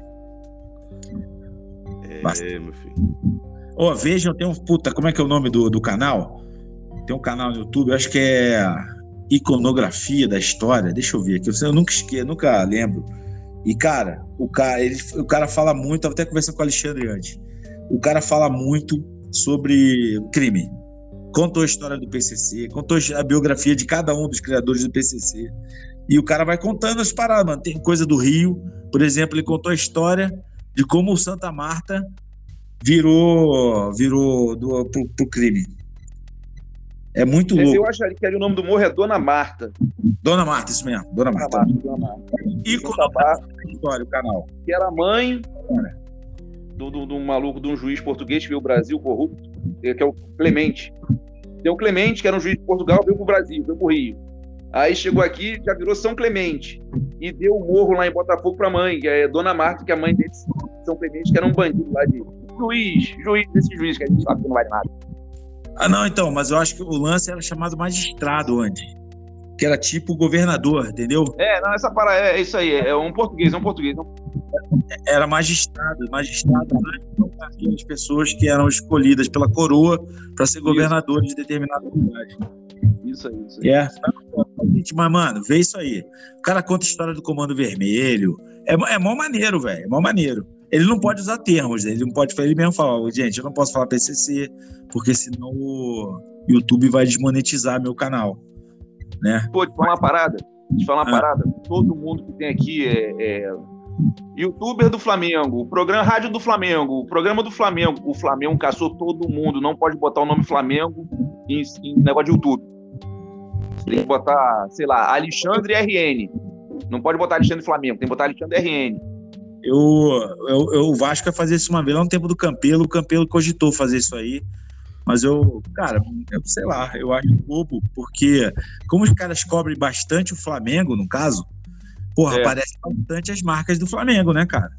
É, meu filho. Ó, vejam, tem um. Puta, como é que é o nome do, do canal? Tem um canal no YouTube, acho que é Iconografia da História. Deixa eu ver aqui. Eu nunca esqueço, nunca lembro. E, cara, o cara, ele, o cara fala muito, tava até conversando com o Alexandre antes. O cara fala muito sobre crime. Contou a história do PCC, contou a biografia de cada um dos criadores do PCC. E o cara vai contando as paradas, mano. Tem coisa do Rio, por exemplo, ele contou a história de como o Santa Marta virou, virou do, pro, pro crime. É muito Eu louco. acho que ali o nome do morro é Dona Marta. Dona Marta, isso mesmo. Dona Dona Marta. Marta, Dona Marta. E Santa Marta, história, o canal. que era mãe do, do, do maluco, de um juiz português que veio ao Brasil corrupto, que é o Clemente. Tem o Clemente, que era um juiz de Portugal, veio pro Brasil, veio pro Rio. Aí chegou aqui, já virou São Clemente. E deu o morro lá em Botafogo pra mãe, que é Dona Marta, que é a mãe desse São Clemente, que era um bandido lá de juiz, juiz, desse juiz que a gente sabe que não vale nada. Ah, não, então, mas eu acho que o lance era chamado magistrado antes. Que era tipo governador, entendeu? É, não, essa para é, é isso aí, é um português, é um português. é um- Era magistrado. Magistrado antes são aquelas pessoas que eram escolhidas pela coroa para ser governador de determinada cidade. Isso aí, isso aí. É. Mas, mano, vê isso aí. O cara conta a história do Comando Vermelho. É, mó- é mó maneiro, velho. É mó maneiro. Ele não pode usar termos, né? ele não pode ele mesmo falar, "Ô, gente, eu não posso falar PCC, porque senão o YouTube vai desmonetizar meu canal. Né? Pô, te falar uma parada. Te falar uma Ah. parada. Todo mundo que tem aqui é, é youtuber do Flamengo, o programa Rádio do Flamengo, o programa do Flamengo. O Flamengo caçou todo mundo. Não pode botar o nome Flamengo em, em negócio de YouTube. Tem que botar, sei lá, Alexandre RN. Não pode botar Alexandre Flamengo, tem que botar Alexandre RN. Eu, eu, eu- o Vasco ia fazer isso uma vez lá no tempo do Campelo, o Campelo cogitou fazer isso aí. Mas eu, cara, eu sei lá, eu acho bobo, porque como os caras cobrem bastante o Flamengo, no caso, porra, É. aparece bastante as marcas do Flamengo, né, cara?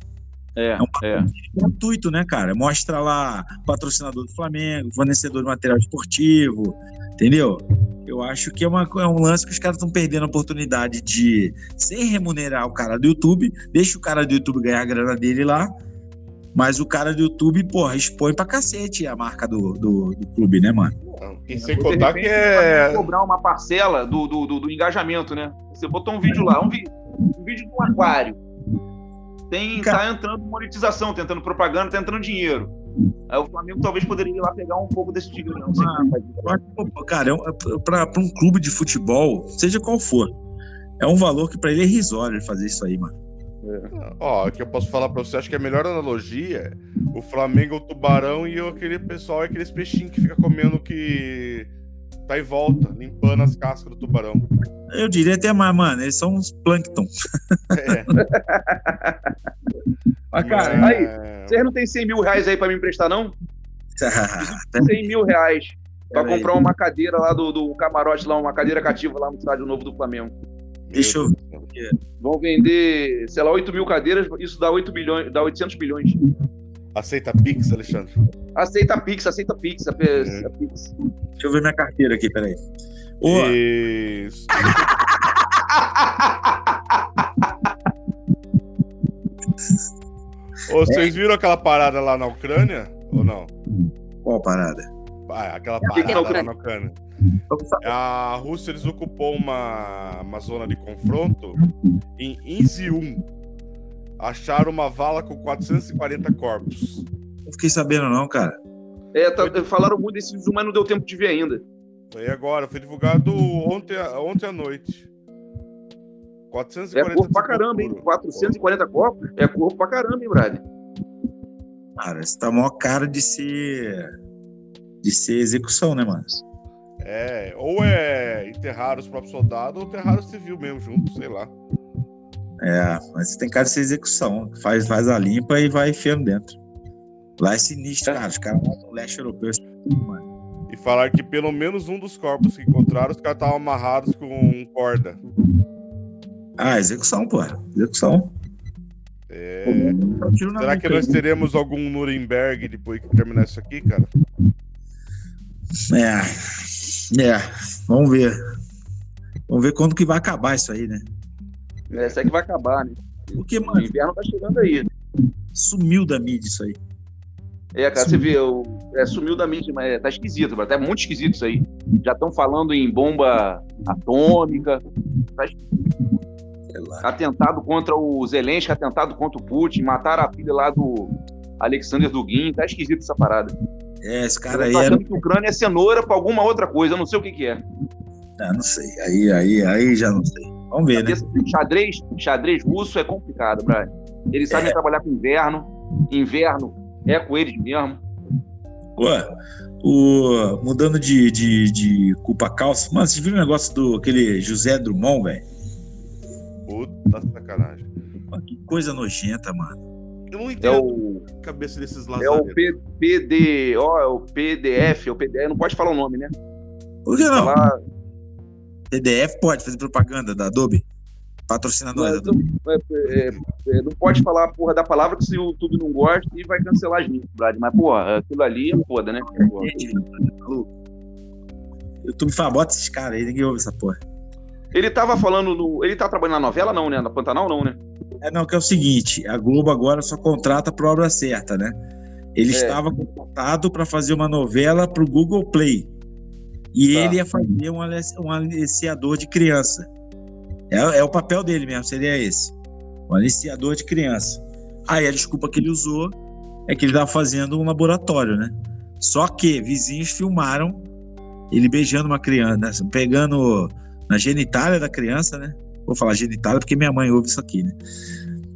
É, é. gratuito, né, cara? Mostra lá patrocinador do Flamengo, fornecedor de material esportivo, entendeu? Eu acho que é, uma, é um lance que os caras estão perdendo a oportunidade de, sem remunerar o cara do YouTube, deixa o cara do YouTube ganhar a grana dele lá, mas o cara do YouTube, porra, expõe pra cacete a marca do, do, do clube, né, mano? E sem De contar que é. cobrar uma parcela do, do, do, do engajamento, né? Você botou um vídeo lá, um, vi- um vídeo do aquário. Tem, tá entrando monetização, tá entrando propaganda, tá entrando dinheiro. Aí o Flamengo talvez poderia ir lá pegar um pouco desse dinheiro. Não pô, Cara, é um- pra, pra um clube de futebol, seja qual for, é um valor que pra ele é irrisório ele fazer isso aí, mano. Ó, que eu posso falar pra você, acho que a melhor analogia é o Flamengo é o tubarão e aquele pessoal é aqueles peixinhos que fica comendo que tá em volta, limpando as cascas do tubarão. Eu diria até mais, mano, eles são uns plâncton. É. Mas, cara, Mas- aí, Vocês não tem 100 mil reais aí pra me emprestar, não? Tá 100 mil reais pra Pera aí. comprar uma cadeira lá do, do camarote, lá, uma cadeira cativa lá no estádio novo do Flamengo. Deixa eu- Vão vender, sei lá, 8 mil cadeiras, isso dá 8 bilhões, dá 800 bilhões. Aceita Pix, Alexandre? Aceita Pix, aceita Pix, a P- Uhum. a Pix. Deixa eu ver minha carteira aqui, peraí. Ô, Isso. Ô, vocês viram aquela parada lá na Ucrânia? Ou não? qual parada? Ah, aquela que que é parada lá Ucrânia? na Ucrânia. A Rússia eles ocupou uma, uma zona de confronto em Izium. Acharam uma vala com 440 corpos. Não fiquei sabendo, não, cara. É, tá- falaram muito desse vídeo, mas não deu tempo de ver ainda. Foi agora, foi divulgado ontem, ontem à noite. É 440 corpo pra caramba, hein? 440 corpos é corpo pra caramba, hein, brother? Cara, isso tá maior cara de ser. de ser execução, né, mano? É, ou é enterrar os próprios soldados ou enterrar o civil mesmo junto, sei lá. É, mas tem cara de ser execução. Faz, faz a limpa e vai enfiando dentro. Lá é sinistro, cara. Os caras lá no leste europeu. Mano. E falaram que pelo menos um dos corpos que encontraram, os caras estavam amarrados com corda. Ah, execução, pô. Execução. É, na Será que nós teremos algum Nuremberg depois que terminar isso aqui, cara? É. É. Vamos ver. Vamos ver quando que vai acabar isso aí, né? É, isso é que vai acabar, né? Porque, O mano, inverno tá chegando aí. sumiu da mídia isso aí. É, cara, você vê, o, é, sumiu da mídia, mas é, tá esquisito. Tá muito esquisito isso aí. Já estão falando em bomba atômica, Sei lá. Atentado contra o Zelensky, atentado contra o Putin, mataram a filha lá do Alexander Dugin. Tá esquisito essa parada. É, esse cara aí era. que a Ucrânia é cenoura pra alguma outra coisa, eu não sei o que que é. Ah, não sei. Aí, aí, aí já não sei. Vamos ver, né? Xadrez, xadrez russo é complicado, Brian. Eles sabem trabalhar com inverno, inverno é com eles mesmo. Pô, o, mudando de, de, de culpa calça, mano, vocês viram o negócio do aquele José Drummond, velho? Puta sacanagem. Que coisa nojenta, mano. Eu não É entendo o, a cabeça desses é o lazaretos. P- PD, ó, é o PDF, é o PDF, não pode falar o nome, né? Por que não? Falar, PDF pode fazer propaganda da Adobe? Patrocina nós, não, Adobe. é, é, é, não pode falar a porra da palavra que se o YouTube não gosta e vai cancelar as minhas, Brad. Mas, porra, aquilo ali é foda, né? Porra. Gente, maluco. YouTube fala, bota esses caras aí, ninguém ouve essa porra. Ele tava falando no. Ele tá trabalhando na novela, não, né? Na Pantanal, não, né? É, não, que é o seguinte, a Globo agora só contrata por obra certa, né? Ele É. estava contratado para fazer uma novela pro Google Play. E Tá. ele ia fazer um, um aliciador de criança. É, é o papel dele mesmo, seria esse. Um aliciador de criança. Aí a desculpa que ele usou é que ele estava fazendo um laboratório, né? Só que vizinhos filmaram ele beijando uma criança, né? pegando na genitália da criança, né? Vou falar genitália porque minha mãe ouve isso aqui, né?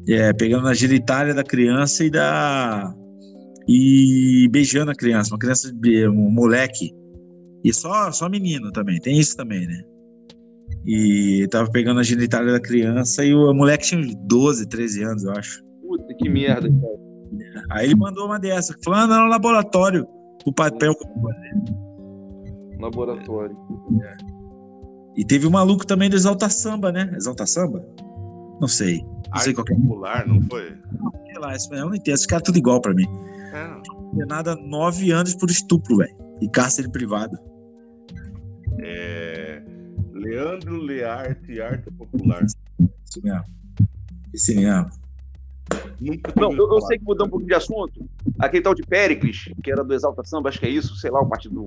É, pegando na genitália da criança e da. E beijando a criança, uma criança, um moleque. E só, só menino também, tem isso também, né? E tava pegando a genitália da criança e o moleque tinha uns 12, 13 anos, eu acho. Puta, que merda, cara. Aí ele mandou uma dessa, falando, no laboratório, o papel. Laboratório. E teve um maluco também do Exalta Samba, né? Exalta Samba? Não sei. Não sei qual que é. popular, não foi? Sei lá, isso eu não entendo. Esse cara é tudo igual pra mim. É, não. Condenado a nove anos por estupro, velho. E cárcere privado. É, Leandro Learte, Arte Popular. Isso mesmo. Esse mesmo. Não, eu, eu sei que mudou um pouquinho de assunto. Aquele tal de Péricles, que era do Exalta Samba, acho que é isso, sei lá, o partido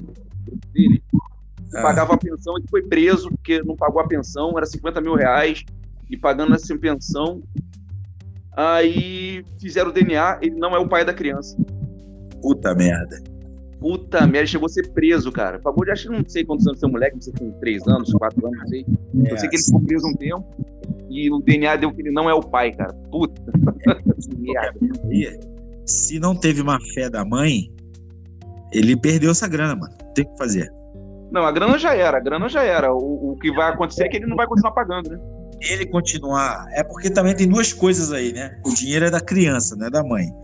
dele, Ah, pagava a pensão e foi preso porque não pagou a pensão, era 50 mil reais, e pagando essa pensão. Aí fizeram o DNA, ele não é o pai da criança. puta merda. Puta merda, ele chegou a ser preso, cara. Pagou de acho que não sei quantos anos tem um moleque, não sei se tem 3 anos, 4 anos, não sei. Eu sei que ele ficou preso um tempo e o DNA deu que ele não é o pai, cara. Puta. E se não teve má fé da mãe, ele perdeu essa grana, mano. Tem que fazer. Não, a grana já era, a grana já era. O, o que vai acontecer é que ele não vai continuar pagando, né? Ele continuar. É porque também tem duas coisas aí, né? O dinheiro é da criança, não é da mãe. Da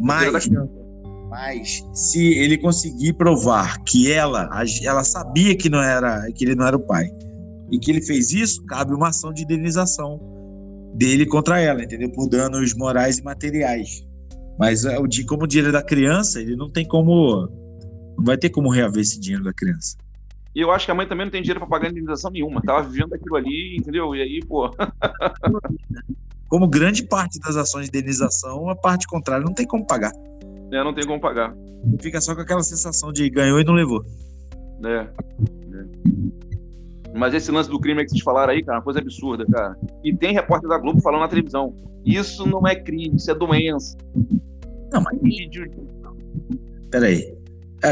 Mas, criança. mas se ele conseguir provar que ela, ela sabia que não era, que ele não era o pai e que ele fez isso, cabe uma ação de indenização dele contra ela, entendeu? Por danos morais e materiais. Mas é, como o dinheiro é da criança, ele não tem como, não vai ter como reaver esse dinheiro da criança. E eu acho que a mãe também não tem dinheiro pra pagar indenização nenhuma. Tava vivendo aquilo ali, entendeu? E aí, pô. Como grande parte das ações de indenização, a parte contrária não tem como pagar. né, não tem como pagar. Fica só com aquela sensação de ganhou e não levou. né? né. Mas esse lance do crime que vocês falaram aí, cara, é uma coisa absurda, cara. E tem repórter da Globo falando na televisão. Isso não é crime, isso é doença. Não, mas Vídeo. peraí.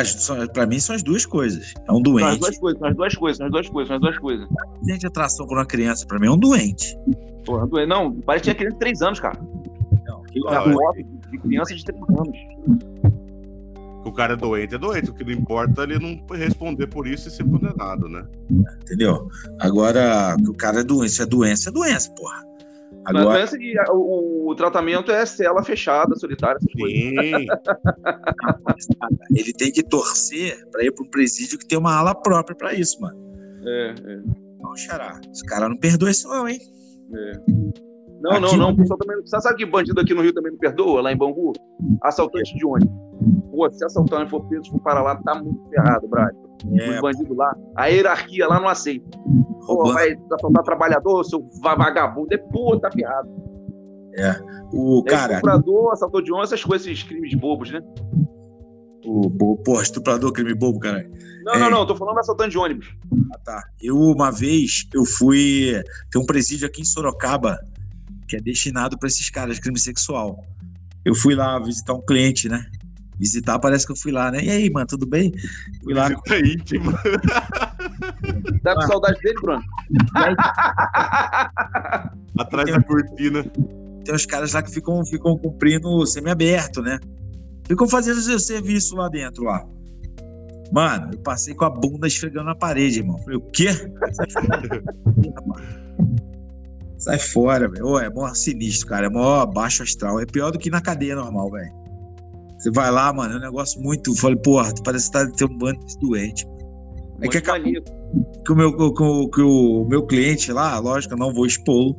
É, pra mim são as duas coisas. É um São as doente. duas coisas, são as duas coisas, são as duas coisas, são as duas coisas. Gente, atração por uma criança, pra mim, é um doente. Porra, doente. Não, parece que tinha criança de 3 anos, cara. Não, que- Ah, de criança de 3 anos. O cara é doente, é doente. O que não importa é ele não responder por isso e ser condenado, né? entendeu? Agora, que o cara é doente, se é doença, é doença, porra. Mas Agora, doença e a- o, o tratamento é cela fechada, solitária, essas coisas. Sim. ele tem que torcer pra ir pra um presídio que tem uma ala própria pra isso, mano. É, é, Não, xará. Esse cara não perdoa isso, não, hein? é. Não, não, Aqui- não. O pessoal também. Você sabe que bandido aqui no Rio também não perdoa, lá em Bangu? Assaltante de ônibus. Pô, se assaltante for preso, for para lá, tá muito ferrado, Brad. É, Os bandidos lá, a hierarquia lá não aceita. Pô, vai assaltar trabalhador, seu va- vagabundo. É pô, tá ferrado. O É cara, estuprador, assaltou de ônibus, essas coisas, esses crimes bobos, né? o, o porra, estuprador, crime bobo, cara. Não, É. não, não, tô falando assaltante de ônibus. Ah, tá. Eu, uma vez, eu fui. Tem um presídio aqui em Sorocaba que é destinado pra esses caras, crime sexual. Eu fui lá visitar um cliente, né? Visitar, parece que eu fui lá, né? E aí, mano, tudo bem? Fui lá. Visita íntima. Tá com saudade dele, Bruno? Atrás da cortina. Tem uns caras lá que ficam, ficam cumprindo semi-aberto, né? Ficam fazendo seu serviço lá dentro, lá. Mano, eu passei com a bunda esfregando na parede, irmão. Falei, o quê? Sai fora, Sai fora, velho. É mó sinistro, cara. É mó baixo astral. É pior do que na cadeia normal, velho. Você vai lá, mano, é um negócio muito. Falei, porra, parece que tá tem um bando de doente. É que acabou- que o meu, que o, que o meu cliente lá, lógico, eu não vou expô-lo,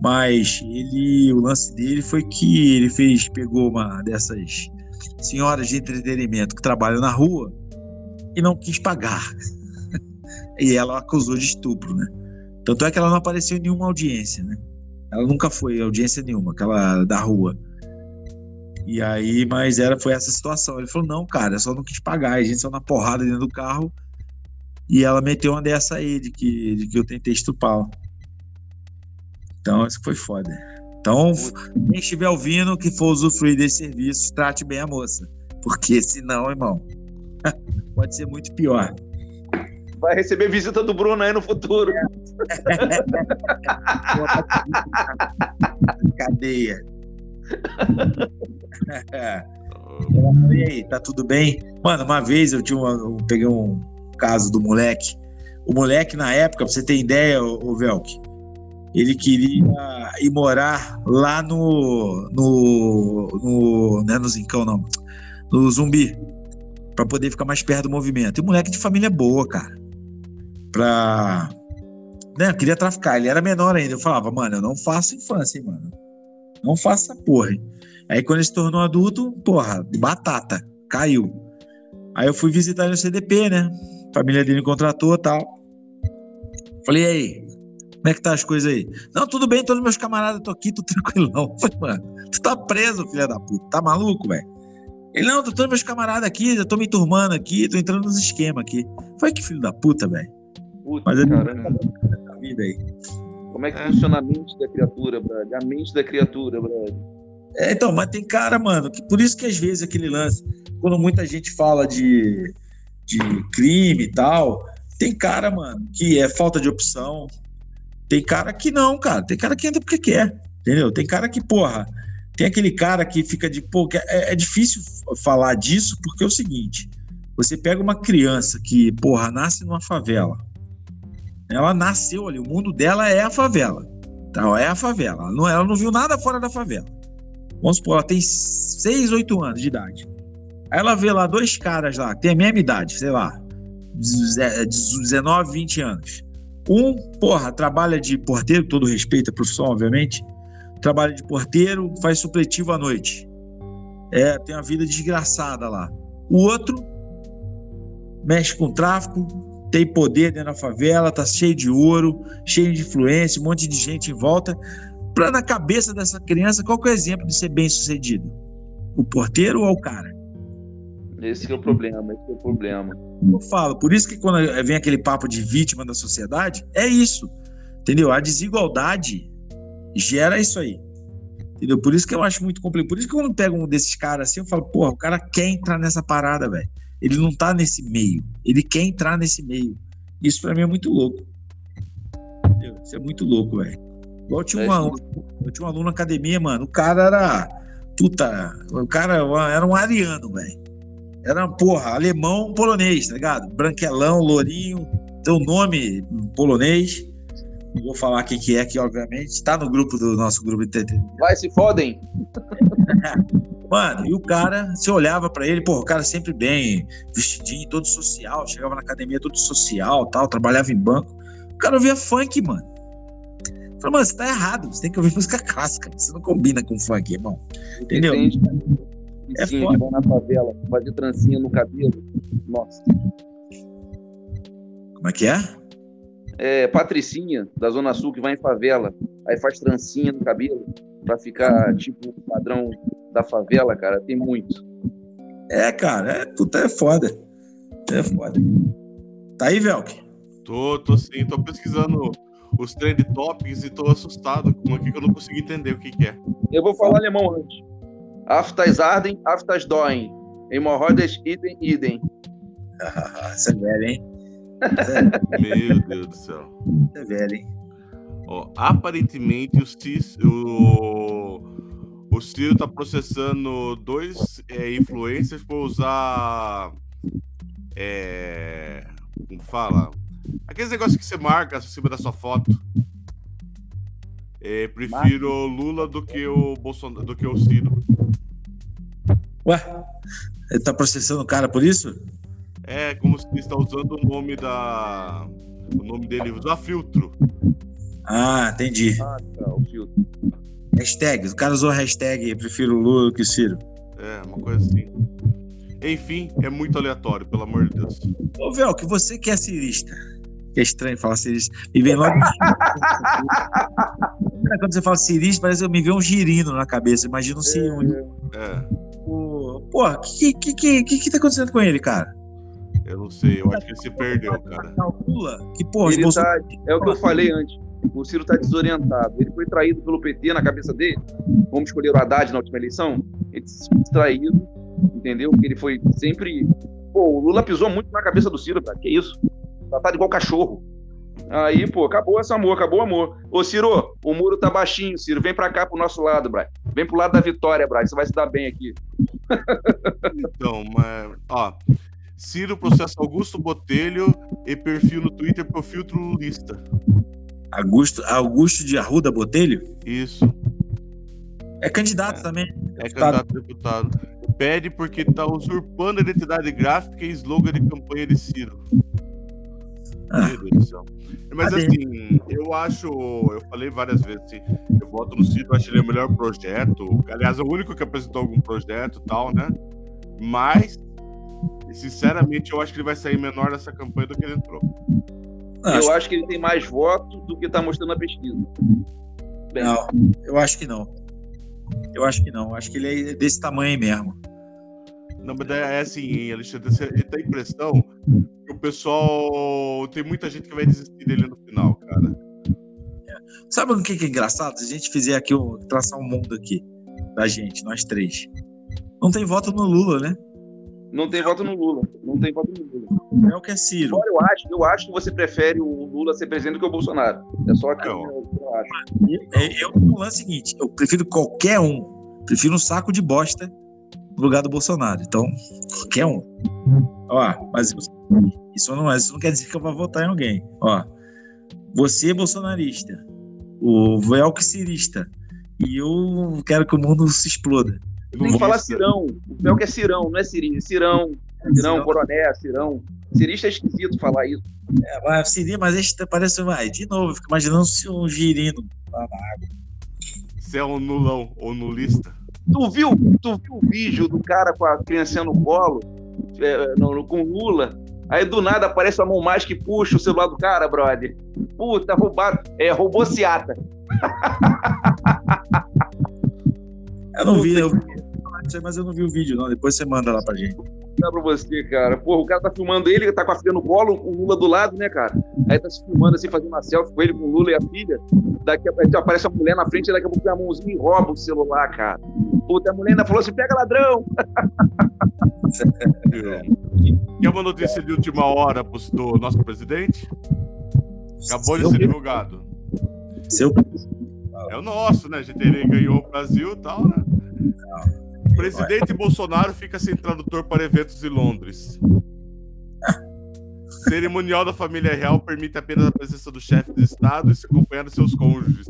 mas ele, o lance dele foi que ele fez, pegou uma dessas senhoras de entretenimento que trabalham na rua e não quis pagar. e ela acusou de estupro, né? Tanto é que ela não apareceu em nenhuma audiência, né? Ela nunca foi audiência nenhuma, aquela da rua. E aí, mas era, foi essa situação. Ele falou: não, cara, eu só não quis pagar. A gente saiu na porrada dentro do carro e ela meteu uma dessa aí, de que, de que eu tentei estupá-la. Então, isso foi foda. Então, quem estiver ouvindo, que for usufruir desse serviço, trate bem a moça. Porque senão, irmão, pode ser muito pior. Vai receber visita do Bruno aí no futuro. Cadeia. E aí, tá tudo bem? Mano, uma vez eu tinha uma, eu peguei um caso do moleque. O moleque, na época, pra você ter ideia, o, o Velk, ele queria ir morar lá no. no. no não é no Zincão, não. No Zumbi. Pra poder ficar mais perto do movimento. E moleque de família boa, cara. Pra. Né, queria traficar. Ele era menor ainda. Eu falava, mano, eu não faço infância, hein, mano. Não faço essa porra, hein? Aí quando ele se tornou adulto, porra, batata, caiu. Aí eu fui visitar ele no CDP, né? Família dele contratou tal. Falei, e aí, como é que tá as coisas aí? Não, tudo bem, todos meus camaradas estão aqui, tô tranquilão. Falei, mano, tu tá preso, filha da puta, tá maluco, velho? Ele, não, tô todos meus camaradas aqui, eu tô me turmando aqui, tô entrando nos esquemas aqui. Foi que filho da puta, velho. Puta, Mas ele- caramba. Da vida aí. Como é que funciona a mente da criatura, brother? A mente da criatura, brother. É, então, mas tem cara, mano, que por isso que às vezes aquele lance, quando muita gente fala de, de crime e tal, tem cara, mano, que é falta de opção. Tem cara que não, cara. Tem cara que entra porque quer, entendeu? Tem cara que, porra, tem aquele cara que fica de, pô, é, é difícil falar disso porque é o seguinte: você pega uma criança que, porra, nasce numa favela. Ela nasceu ali, o mundo dela é a favela. Então, é a favela. Ela não, ela não viu nada fora da favela. Vamos supor, ela tem 6, 8 anos de idade. Aí ela vê lá dois caras lá, que tem a mesma idade, sei lá, 19, 20 anos. Um, porra, trabalha de porteiro, todo respeito à profissão, obviamente. Trabalha de porteiro, faz supletivo à noite. É, tem uma vida desgraçada lá. O outro mexe com tráfico, tem poder dentro da favela, tá cheio de ouro, cheio de influência, um monte de gente em volta pra na cabeça dessa criança, qual que é o exemplo de ser bem sucedido? O porteiro ou o cara? Esse que é o problema, esse que é o problema. Eu falo, por isso que quando vem aquele papo de vítima da sociedade, é isso. Entendeu? A desigualdade gera isso aí. Entendeu? Por isso que eu acho muito complicado. Por isso que quando eu pego um desses caras assim, eu falo, porra, o cara quer entrar nessa parada, velho. Ele não tá nesse meio. Ele quer entrar nesse meio. Isso pra mim é muito louco. Entendeu? Isso é muito louco, velho. Igual eu tinha, É, uma, eu tinha um aluno na academia, mano. O cara era. Puta, o cara era um ariano, velho. Era, porra, alemão polonês, tá ligado? Branquelão, lourinho, tem um nome polonês. Não vou falar quem que é aqui, obviamente. Tá no grupo do nosso grupo de entretenimento. Vai, se fodem. Mano, e o cara, você olhava pra ele, pô, o cara sempre bem, vestidinho, todo social, chegava na academia todo social, tal, trabalhava em banco. O cara ouvia funk, mano. Falei, mano, você tá errado, você tem que ouvir música clássica, você não combina com funk, irmão. Entendeu? Tem gente É que na favela, fazer trancinha no cabelo. Nossa. Como é que é? É, Patricinha, da Zona Sul, que vai em favela, aí faz trancinha no cabelo pra ficar tipo padrão da favela, cara. Tem muito. É, cara, é, puta, é foda. É foda. Tá aí, Velk? Tô, tô sim, tô pesquisando os trend topics e tô assustado com aqui que eu não consigo entender o que, que é. Eu vou falar alemão antes. Aftas ardem, aftas doem. Hemorroidas idem, idem. Ah, Você é velho, hein? Meu Deus do céu. Você é velho, hein? Ó, aparentemente o Cis, o, o Ciro tá processando dois é, influencers por usar. É, como fala? Aqueles negócios que você marca acima da sua foto. É, prefiro Lula do que o Bolsonaro, do que o Ciro. Ué, ele tá processando o cara por isso? É como se ele está usando o nome da. O nome dele, usar filtro. Ah, entendi. Ah, tá, o filtro. Hashtag. O cara usou a hashtag prefiro o Lula do que o Ciro. É, uma coisa assim. Enfim, é muito aleatório, pelo amor de Deus. Ô, Vel, que você que é cirista. Que é estranho falar cirista. Me vem logo. Quando você fala cirista, parece que me vê um girino na cabeça. Imagina um ciúme. É, Pô, o que, que, que, que, que tá acontecendo com ele, cara? eu não sei, eu acho que ele se perdeu, cara. O Lula, que, pô, Ele Bolson- tá, é o que eu falei antes. O Ciro tá desorientado. Ele foi traído pelo PT na cabeça dele. Vamos escolher o Haddad na última eleição. Ele se traído, entendeu? Porque ele foi sempre. Pô, o Lula pisou muito na cabeça do Ciro, cara. Que isso? Tratado igual cachorro. Aí, pô, acabou esse amor, acabou o amor. Ô, Ciro, o muro tá baixinho, Ciro. Vem pra cá pro nosso lado, Brian. Vem pro lado da vitória, Brian. Você vai se dar bem aqui. Então, mas, ó. Ciro processa Augusto Botelho e perfil no Twitter por filtro lulista. Augusto, Augusto de Arruda Botelho Isso, é candidato também. é candidato a deputado. Pede porque tá usurpando a identidade gráfica e slogan de campanha de Ciro. Mas Cadê? assim, eu acho, eu falei várias vezes, assim, eu voto no Ciro, eu acho ele o melhor projeto. Aliás, é o único que apresentou algum projeto e tal, né? Mas, sinceramente, eu acho que ele vai sair menor dessa campanha do que ele entrou. Eu acho- que ele tem mais votos do que tá mostrando na pesquisa. Bem, não, eu acho que não. Eu acho que não. Acho que ele é desse tamanho mesmo. Não, mas é assim, hein, Alexandre, você tem a impressão que o pessoal. Tem muita gente que vai desistir dele no final, cara. Sabe o que que é engraçado? Se a gente fizer aqui, traçar um mundo aqui da gente, nós três. Não tem voto no Lula, né? Não tem voto no Lula. Não tem voto no Lula. É o que é Ciro. Embora eu acho, eu acho que você prefere o Lula ser presidente do que o Bolsonaro. É só que Não. eu, eu acho. É, Eu no lance seguinte, eu prefiro qualquer um. Prefiro um saco de bosta lugar do Bolsonaro. Então, qualquer um. Ó, mas isso não, isso não quer dizer que eu vou votar em alguém. Ó, você é bolsonarista, o Velk cirista, e eu quero que o mundo se exploda. Tem que falar Cirão. O pior que é Cirão, não é Cirinho. Cirão. Cirão, Coroné, Cirão. Cirista é esquisito falar isso. É, mas seria, mas este parece, vai, de novo, eu fico imaginando se um girino. Se é um nulão ou nulista. Tu viu, tu viu o vídeo do cara com a criancinha no colo, é, no- com Lula? Aí do nada aparece a mão mágica e puxa o celular do cara, brother. Puta, roubado. É, roubou Seata. Eu não vi, eu vi mas eu não vi o vídeo, não. Depois você manda lá pra gente. Dá pra você, cara. Porra, o cara tá filmando ele, tá com a filha no colo, o Lula do lado, né, cara? Aí tá se filmando assim, fazendo uma selfie com ele, com o Lula e a filha. Daqui a pouco aparece a mulher na frente, daqui a pouco tem a mãozinha e rouba o celular, cara. Puta, a mulher ainda falou assim: pega ladrão. Quer uma notícia de última hora do nosso presidente? Acabou de ser divulgado. Seu É o nosso, né? A gente ganhou o Brasil e tal, né? Presidente Bolsonaro fica sem tradutor para eventos em Londres. Cerimonial da família real permite apenas a presença do chefe de Estado e se acompanhar de seus cônjuges.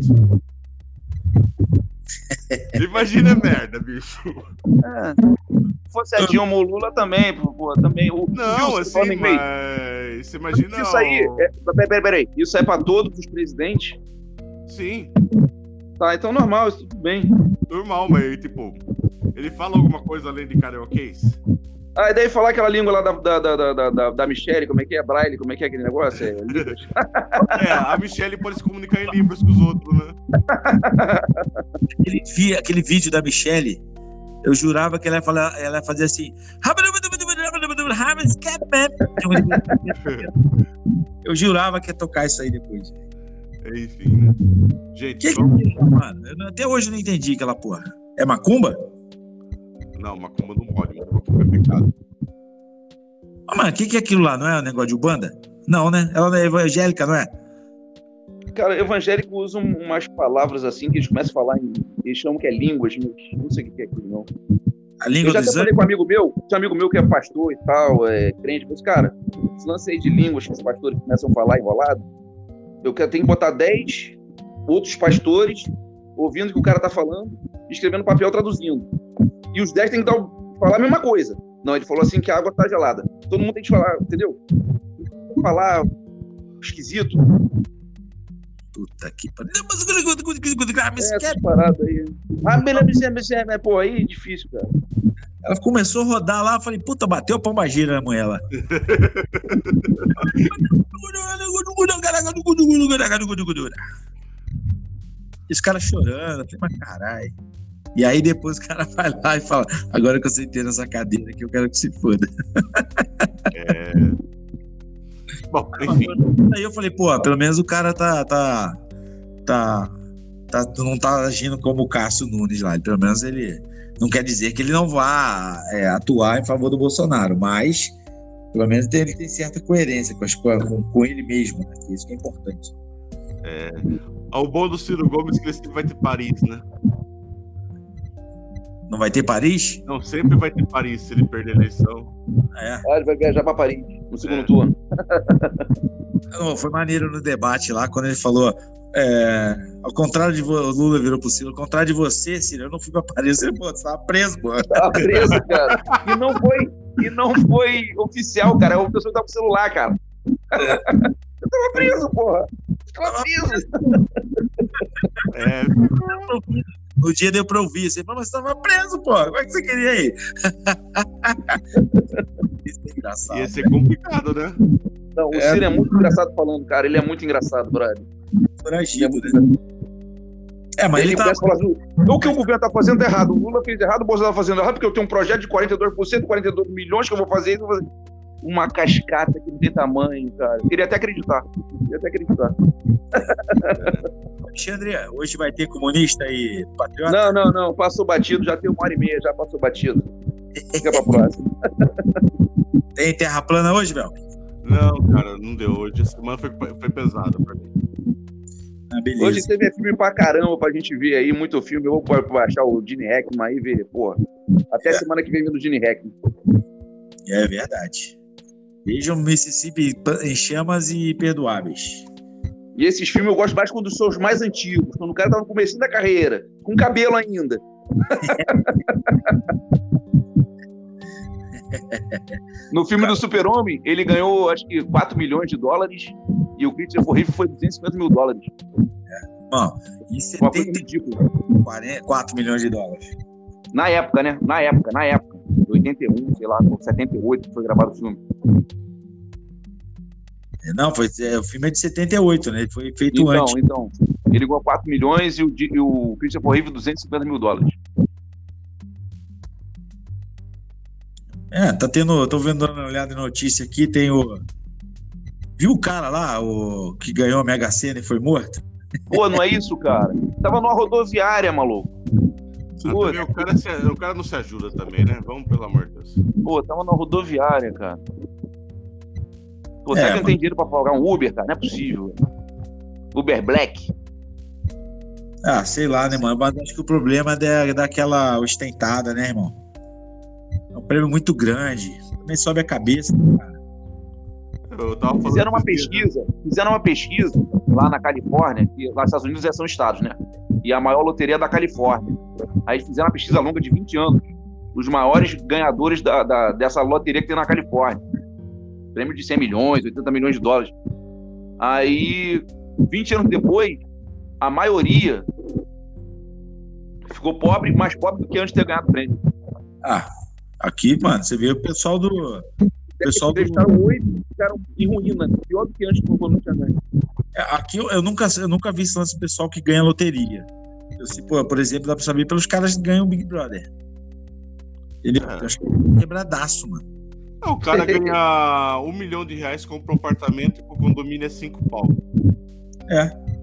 Imagina merda, bicho. Se fosse a Dilma ou Lula também, pô, pô, também. O, Não, viu, assim, mas. Você imagina. Isso aí, o- é, peraí, peraí, peraí. Isso é pra todos os presidentes? Sim, Tá, então normal, isso tudo bem. normal, mas tipo. Ele fala alguma coisa além de carioquês? Ah, e daí falar aquela língua lá da, da, da, da, da, da Michelle, como é que é? Braille, como é que é aquele negócio? É, É, a Michelle pode se comunicar em Libras com os outros, né? aquele, vi- aquele vídeo da Michelle, eu jurava que ela ia, falar, ela ia fazer assim. Eu jurava que ia tocar isso aí depois. Enfim, né? Gente, Que que vamos... é mano? Até hoje eu não entendi aquela porra. É macumba? Não, macumba não pode, macumba é pecado. Ah, mano, o que, que é aquilo lá? Não é o negócio de Ubanda? Não, né? Ela é evangélica, não é? Cara, evangélico usa um- umas palavras assim que eles começam a falar em. Eles chamam que é línguas, não sei o que é aquilo, não. A Eu língua já dos até falei com um amigo meu, tinha um amigo meu que é pastor e tal, é crente, mas, cara, esse lance aí de línguas que os pastores começam a falar enrolado, eu tenho que botar 10 outros pastores ouvindo o que o cara tá falando, e escrevendo no papel traduzindo. E os 10 têm que dar, falar a mesma coisa. Não, ele falou assim que a água tá gelada. Todo mundo tem que falar, entendeu? Falar esquisito. Puta que pariu. É, essa parada aí. Ah, beleza. Pô, aí é difícil, cara. Ela começou a rodar lá, falei, puta, bateu a pomba gira na mulher lá. Esse cara chorando, falei, mas caralho. E aí depois o cara vai lá e fala, agora que eu sentei nessa cadeira aqui, eu quero que se foda. É... Bom, enfim. Aí eu falei, pô, pelo menos o cara tá. tá. tá. tá- não tá agindo como o Cássio Nunes lá. Pelo menos ele. Não quer dizer que ele não vá é, atuar em favor do Bolsonaro, mas pelo menos ele tem certa coerência com, as, com, com ele mesmo, né? Isso que é importante. O bom do Ciro Gomes é que ele sempre vai ter Paris, né? Não vai ter Paris? Não, sempre vai ter Paris se ele perder a eleição. É. Ah, ele vai viajar pra Paris no segundo É. turno. Não, foi maneiro no debate lá, quando ele falou. é, ao contrário de vo- o Lula virou pro Ciro, ao contrário de você, Ciro, eu não fui pra Paris, você, pô, você tava preso, pô. Tava preso, cara. E não foi, e não foi oficial, cara. É uma pessoa que tá com o celular, cara. Eu tava preso, porra. Eu tava preso. É, No dia deu pra ouvir, você falou, mas você tava preso, pô, como é que você queria ir? Isso é engraçado. ia ser complicado, né? Não, o É. Ciro é muito engraçado falando, cara. Ele é muito engraçado, é foragido, muito né? É, mas ele ele tá. assim, o que o governo tá fazendo tá errado. O Lula fez errado, o Bolsonaro tá fazendo errado, porque eu tenho um projeto de 42%, 42 milhões que eu vou fazer isso. eu vou fazer. Uma cascata que não tem tamanho, cara. Queria até acreditar. Queria até acreditar. Alexandre, hoje vai ter comunista e patriota? Não, não, não. Passou batido, já tem uma hora e meia, já passou batido. Fica pra próxima. Tem terra plana hoje, Bel? Não, cara, não deu hoje. Essa semana foi, foi pesada pra mim. Ah. Hoje teve filme pra caramba pra gente ver aí, muito filme. Eu vou pra- pra achar o Gene Hackman aí e ver, porra. Até É. semana que vem vendo o Gene Hackman. É verdade. Vejam Mississippi em chamas e perdoáveis. E esses filmes eu gosto mais quando são os mais antigos, quando o cara tá no começo da carreira, com cabelo ainda. no filme do Super-Homem, ele ganhou acho que 4 milhões de dólares e o Christopher Reeve foi 250 mil dólares. Bom, e Uma coisa 70, ridícula. 40, 4 milhões de dólares. Na época, né? Na época, na época. 81, sei lá, 78 que foi gravado o filme. Não, foi, é, o filme é de 78, né? Ele foi feito Então, antes. então. Ele ganhou 4 milhões e o, e o Christopher Reeve 250 mil dólares. É, tá tendo. Tô vendo uma olhada em notícia aqui, tem o. Viu o cara lá, o que ganhou a Mega Sena e foi morto? Pô, não é isso, cara? Tava numa rodoviária, maluco. Ah, Pô, também o, cara se- o cara não se ajuda também, né? Vamos, pelo amor de Deus. Pô, tava na rodoviária, cara. Pô, É, será que não tem dinheiro pra pagar um Uber, cara? Não é possível. Uber Black. Ah, sei lá, né, mano? Mas acho que o problema é da- daquela ostentada, né, irmão? É um prêmio muito grande. Também sobe a cabeça. Eu tava falando Fizeram uma dias, pesquisa, fizeram uma pesquisa lá na Califórnia, que lá nos Estados Unidos já são estados, né? E a maior loteria é da Califórnia. Aí fizeram uma pesquisa longa de 20 anos. Os maiores ganhadores da, da- dessa loteria que tem na Califórnia. Prêmio de 100 milhões, 80 milhões de dólares. Aí, 20 anos depois, a maioria ficou pobre, mais pobre do que antes de ter ganhado o prêmio. Ah, aqui, mano, você vê o pessoal do. O pessoal do. Entrevistaram oito e ficaram em ruína, pior do que antes quando não tinha ganho. É, Aqui eu, eu nunca, eu nunca vi esse lance pessoal que ganha loteria. Eu, sei, pô, por exemplo, dá pra saber pelos caras que ganham o Big Brother. Ele É. eu acho que é quebradaço, mano. O cara ganha um milhão de reais, compra um apartamento e o condomínio é cinco pau.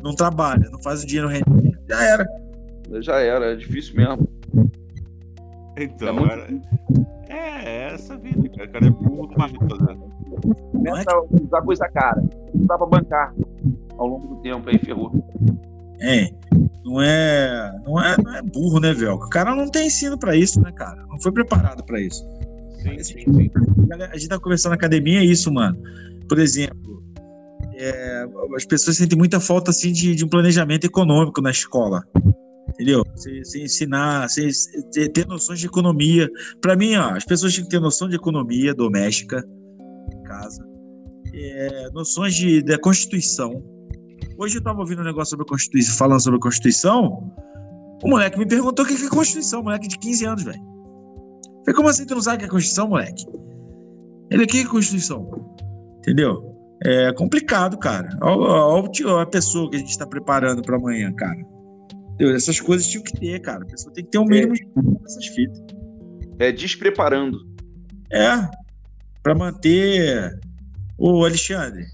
Não trabalha, não faz o dinheiro render. Já era. Já era, é difícil mesmo. Então, É muito era- é, é essa vida, cara. O cara é burro do jeito fazendo. Começa a usar coisa cara. Não dá pra bancar. ao longo do tempo, aí ferrou. É, não é, não é, não é burro, né, Velco? O cara não tem ensino pra isso, né, cara? Não foi preparado pra isso. Sim, sim, sim. A gente tá conversando na academia, é isso, mano. Por exemplo, é, as pessoas sentem muita falta assim de, de um planejamento econômico na escola. Entendeu? Você ensinar, você ter noções de economia. Pra mim, ó, as pessoas tinham que ter noção de economia doméstica em casa, é, noções de, da Constituição. Hoje eu tava ouvindo um negócio sobre a Constituição, falando sobre a Constituição. O moleque me perguntou o que que é Constituição, moleque de 15 anos, velho. Falei, como assim tu não sabe o que é Constituição, moleque? Ele, o que é Constituição? Entendeu? É complicado, cara. Olha a pessoa que a gente tá preparando para amanhã, cara. Entendeu? Essas coisas tinham que ter, cara. A pessoa tem que ter um mínimo de essas fitas. É despreparando. É, para manter. Ô, Alexandre,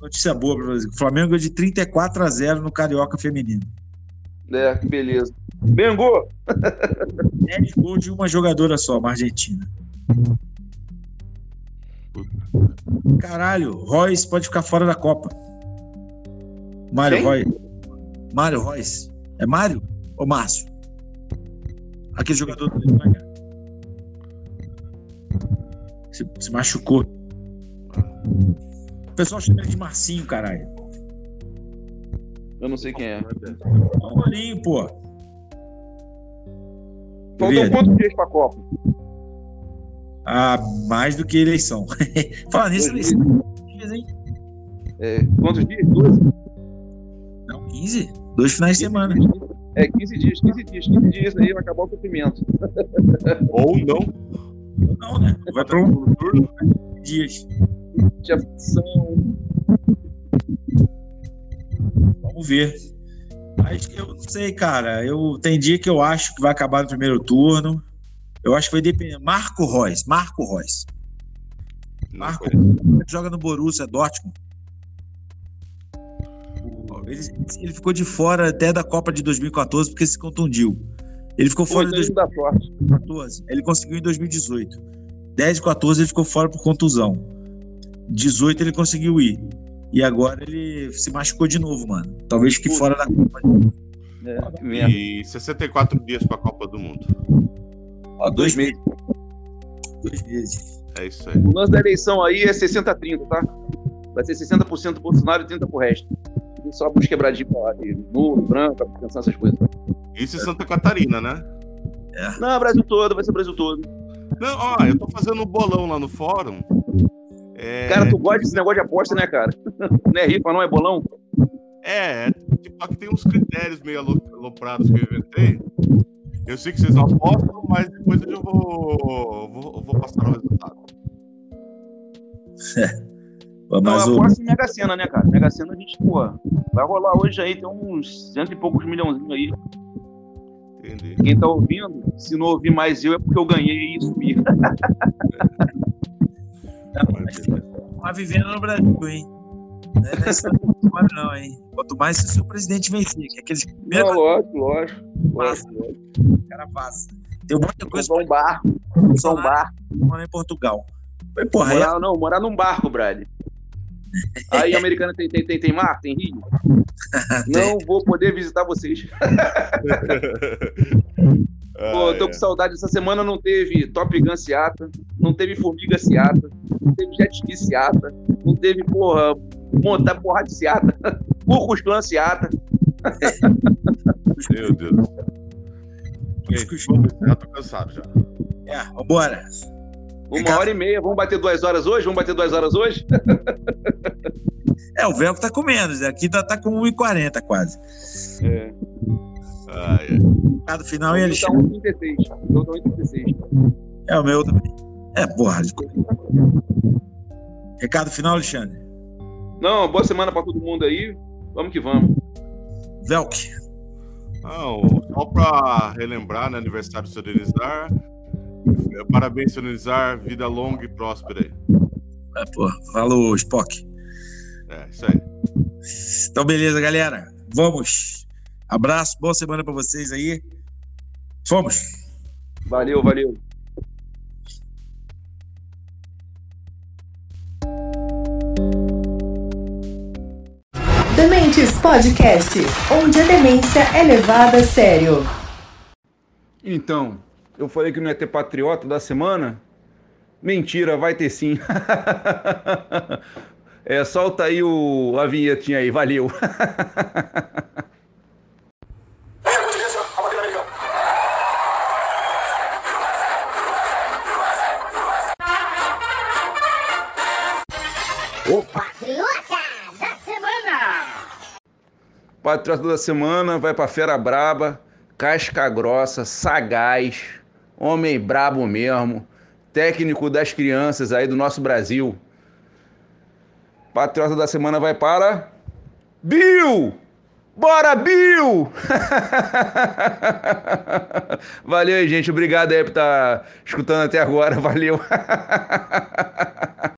notícia boa pra você. O Flamengo ganhou de 34 a 0 no Carioca Feminino. É, que beleza. Mengo! 10 gols de uma jogadora só, uma argentina. Caralho, Royce pode ficar fora da Copa. Mário Quem? Royce. Mário Royce. É Mário ou Márcio? Aquele jogador do se, se machucou. O pessoal chama ele de Marcinho, caralho. Eu não sei quem é. Dá olhinho, pô. Faltam quantos dias pra Copa? Ah, mais do que eleição. Fala nisso, eleição. hein? É, quantos dias? 12? Não, 15. Dois finais de semana. É, 15 dias, 15 dias, 15 dias aí vai acabar o sofrimento. Ou não. Não, né? Vai para um turno. dias. De aflição. Vamos ver. Mas eu não sei, cara. Eu tem dia que eu acho que vai acabar no primeiro turno. Eu acho que vai depender. Marco Reus, Marco Reus. Marco joga no Borussia Dortmund. Ele, ele ficou de fora até da Copa de 2014 porque se contundiu. Ele ficou fora em então isso dá sorte. 2014. Ele conseguiu em 2018. 10 e 14 ele ficou fora por contusão. 18 ele conseguiu ir. E agora ele se machucou de novo, mano. Talvez fique Pô. fora da Copa. É, que. E 64 dias pra Copa do Mundo. Ó, Dois meses. Dois meses. É isso aí. O lance da eleição aí é 60-30, tá? Vai ser 60% do Bolsonaro e 30% pro resto. E só uns quebradinhos pra lá, de nulo, branco, pensando essas coisas. Isso em Santa Catarina, né? Não, Brasil todo, vai ser Brasil todo. Não, ó, eu tô fazendo um bolão lá no fórum. É, Cara, tu gosta desse negócio de aposta, né, cara? Não é rifa, não é bolão? É, tipo, aqui tem uns critérios meio alo- aloprados que eu inventei. Eu sei que vocês não apostam, mas depois eu já vou, vou, vou passar o resultado. Pô, Não, Mas eu o, aposto em Mega Sena, né, cara? Mega Sena a gente, pô, vai rolar hoje aí, tem uns cento e poucos milhãozinhos aí. Entendi. Quem tá ouvindo, se não ouvir mais eu, é porque eu ganhei e subi. tá vivendo no Brasil, hein? Não é nessa não, hein? Quanto mais se o seu presidente vencer, que é aqueles Não, primeiros lógico, lógico. lógico, lógico. que o cara passa. Tem um monte de coisa um barco, um barco. pra em Portugal. Mas, porra, é Morar, não, morar num barco, Brad. Aí, americana tem, tem, tem, tem mar? Tem rio? Não vou poder visitar vocês. Pô, eu tô Ah, com saudade. Essa semana não teve Top Gun Seata, não teve Formiga Seata, não teve Jet Ski Seata, não teve, porra, montar porra de Seata, Curcus Clan Seata. Meu Deus. Gente, vamos, já tô cansado já. É, vambora. Uma Ricardo. hora e meia. Vamos bater duas horas hoje? Vamos bater duas horas hoje? É, o Velco tá com menos. Aqui tá, tá com 1,40 quase. É. Ai. Cada final e meu ele tá 1,36. O meu tá 1,36. É o meu também. É, porra. Recado final, Alexandre. Não, boa semana pra todo mundo aí. Vamos que vamos. Velk. Não, só pra relembrar, né? Aniversário do seu Denizar. É, Parabéns, seu Denizar. Vida longa e próspera aí. É, porra. Falou, Spock. É, isso aí. Então, beleza, galera. Vamos. Abraço, boa semana pra vocês aí. Fomos. Valeu, valeu. Demente Dementes Podcast, onde a demência é levada a sério. Então, eu falei que não ia ter patriota da semana? Mentira, vai ter sim. é, solta aí o, a vinhetinha aí, valeu. Patriota da semana vai pra Fera Braba, casca grossa, sagaz, homem brabo mesmo, técnico das crianças aí do nosso Brasil. Patriota da semana vai para Bill! Bora, Bill! Valeu gente. Obrigado aí por estar escutando até agora. Valeu.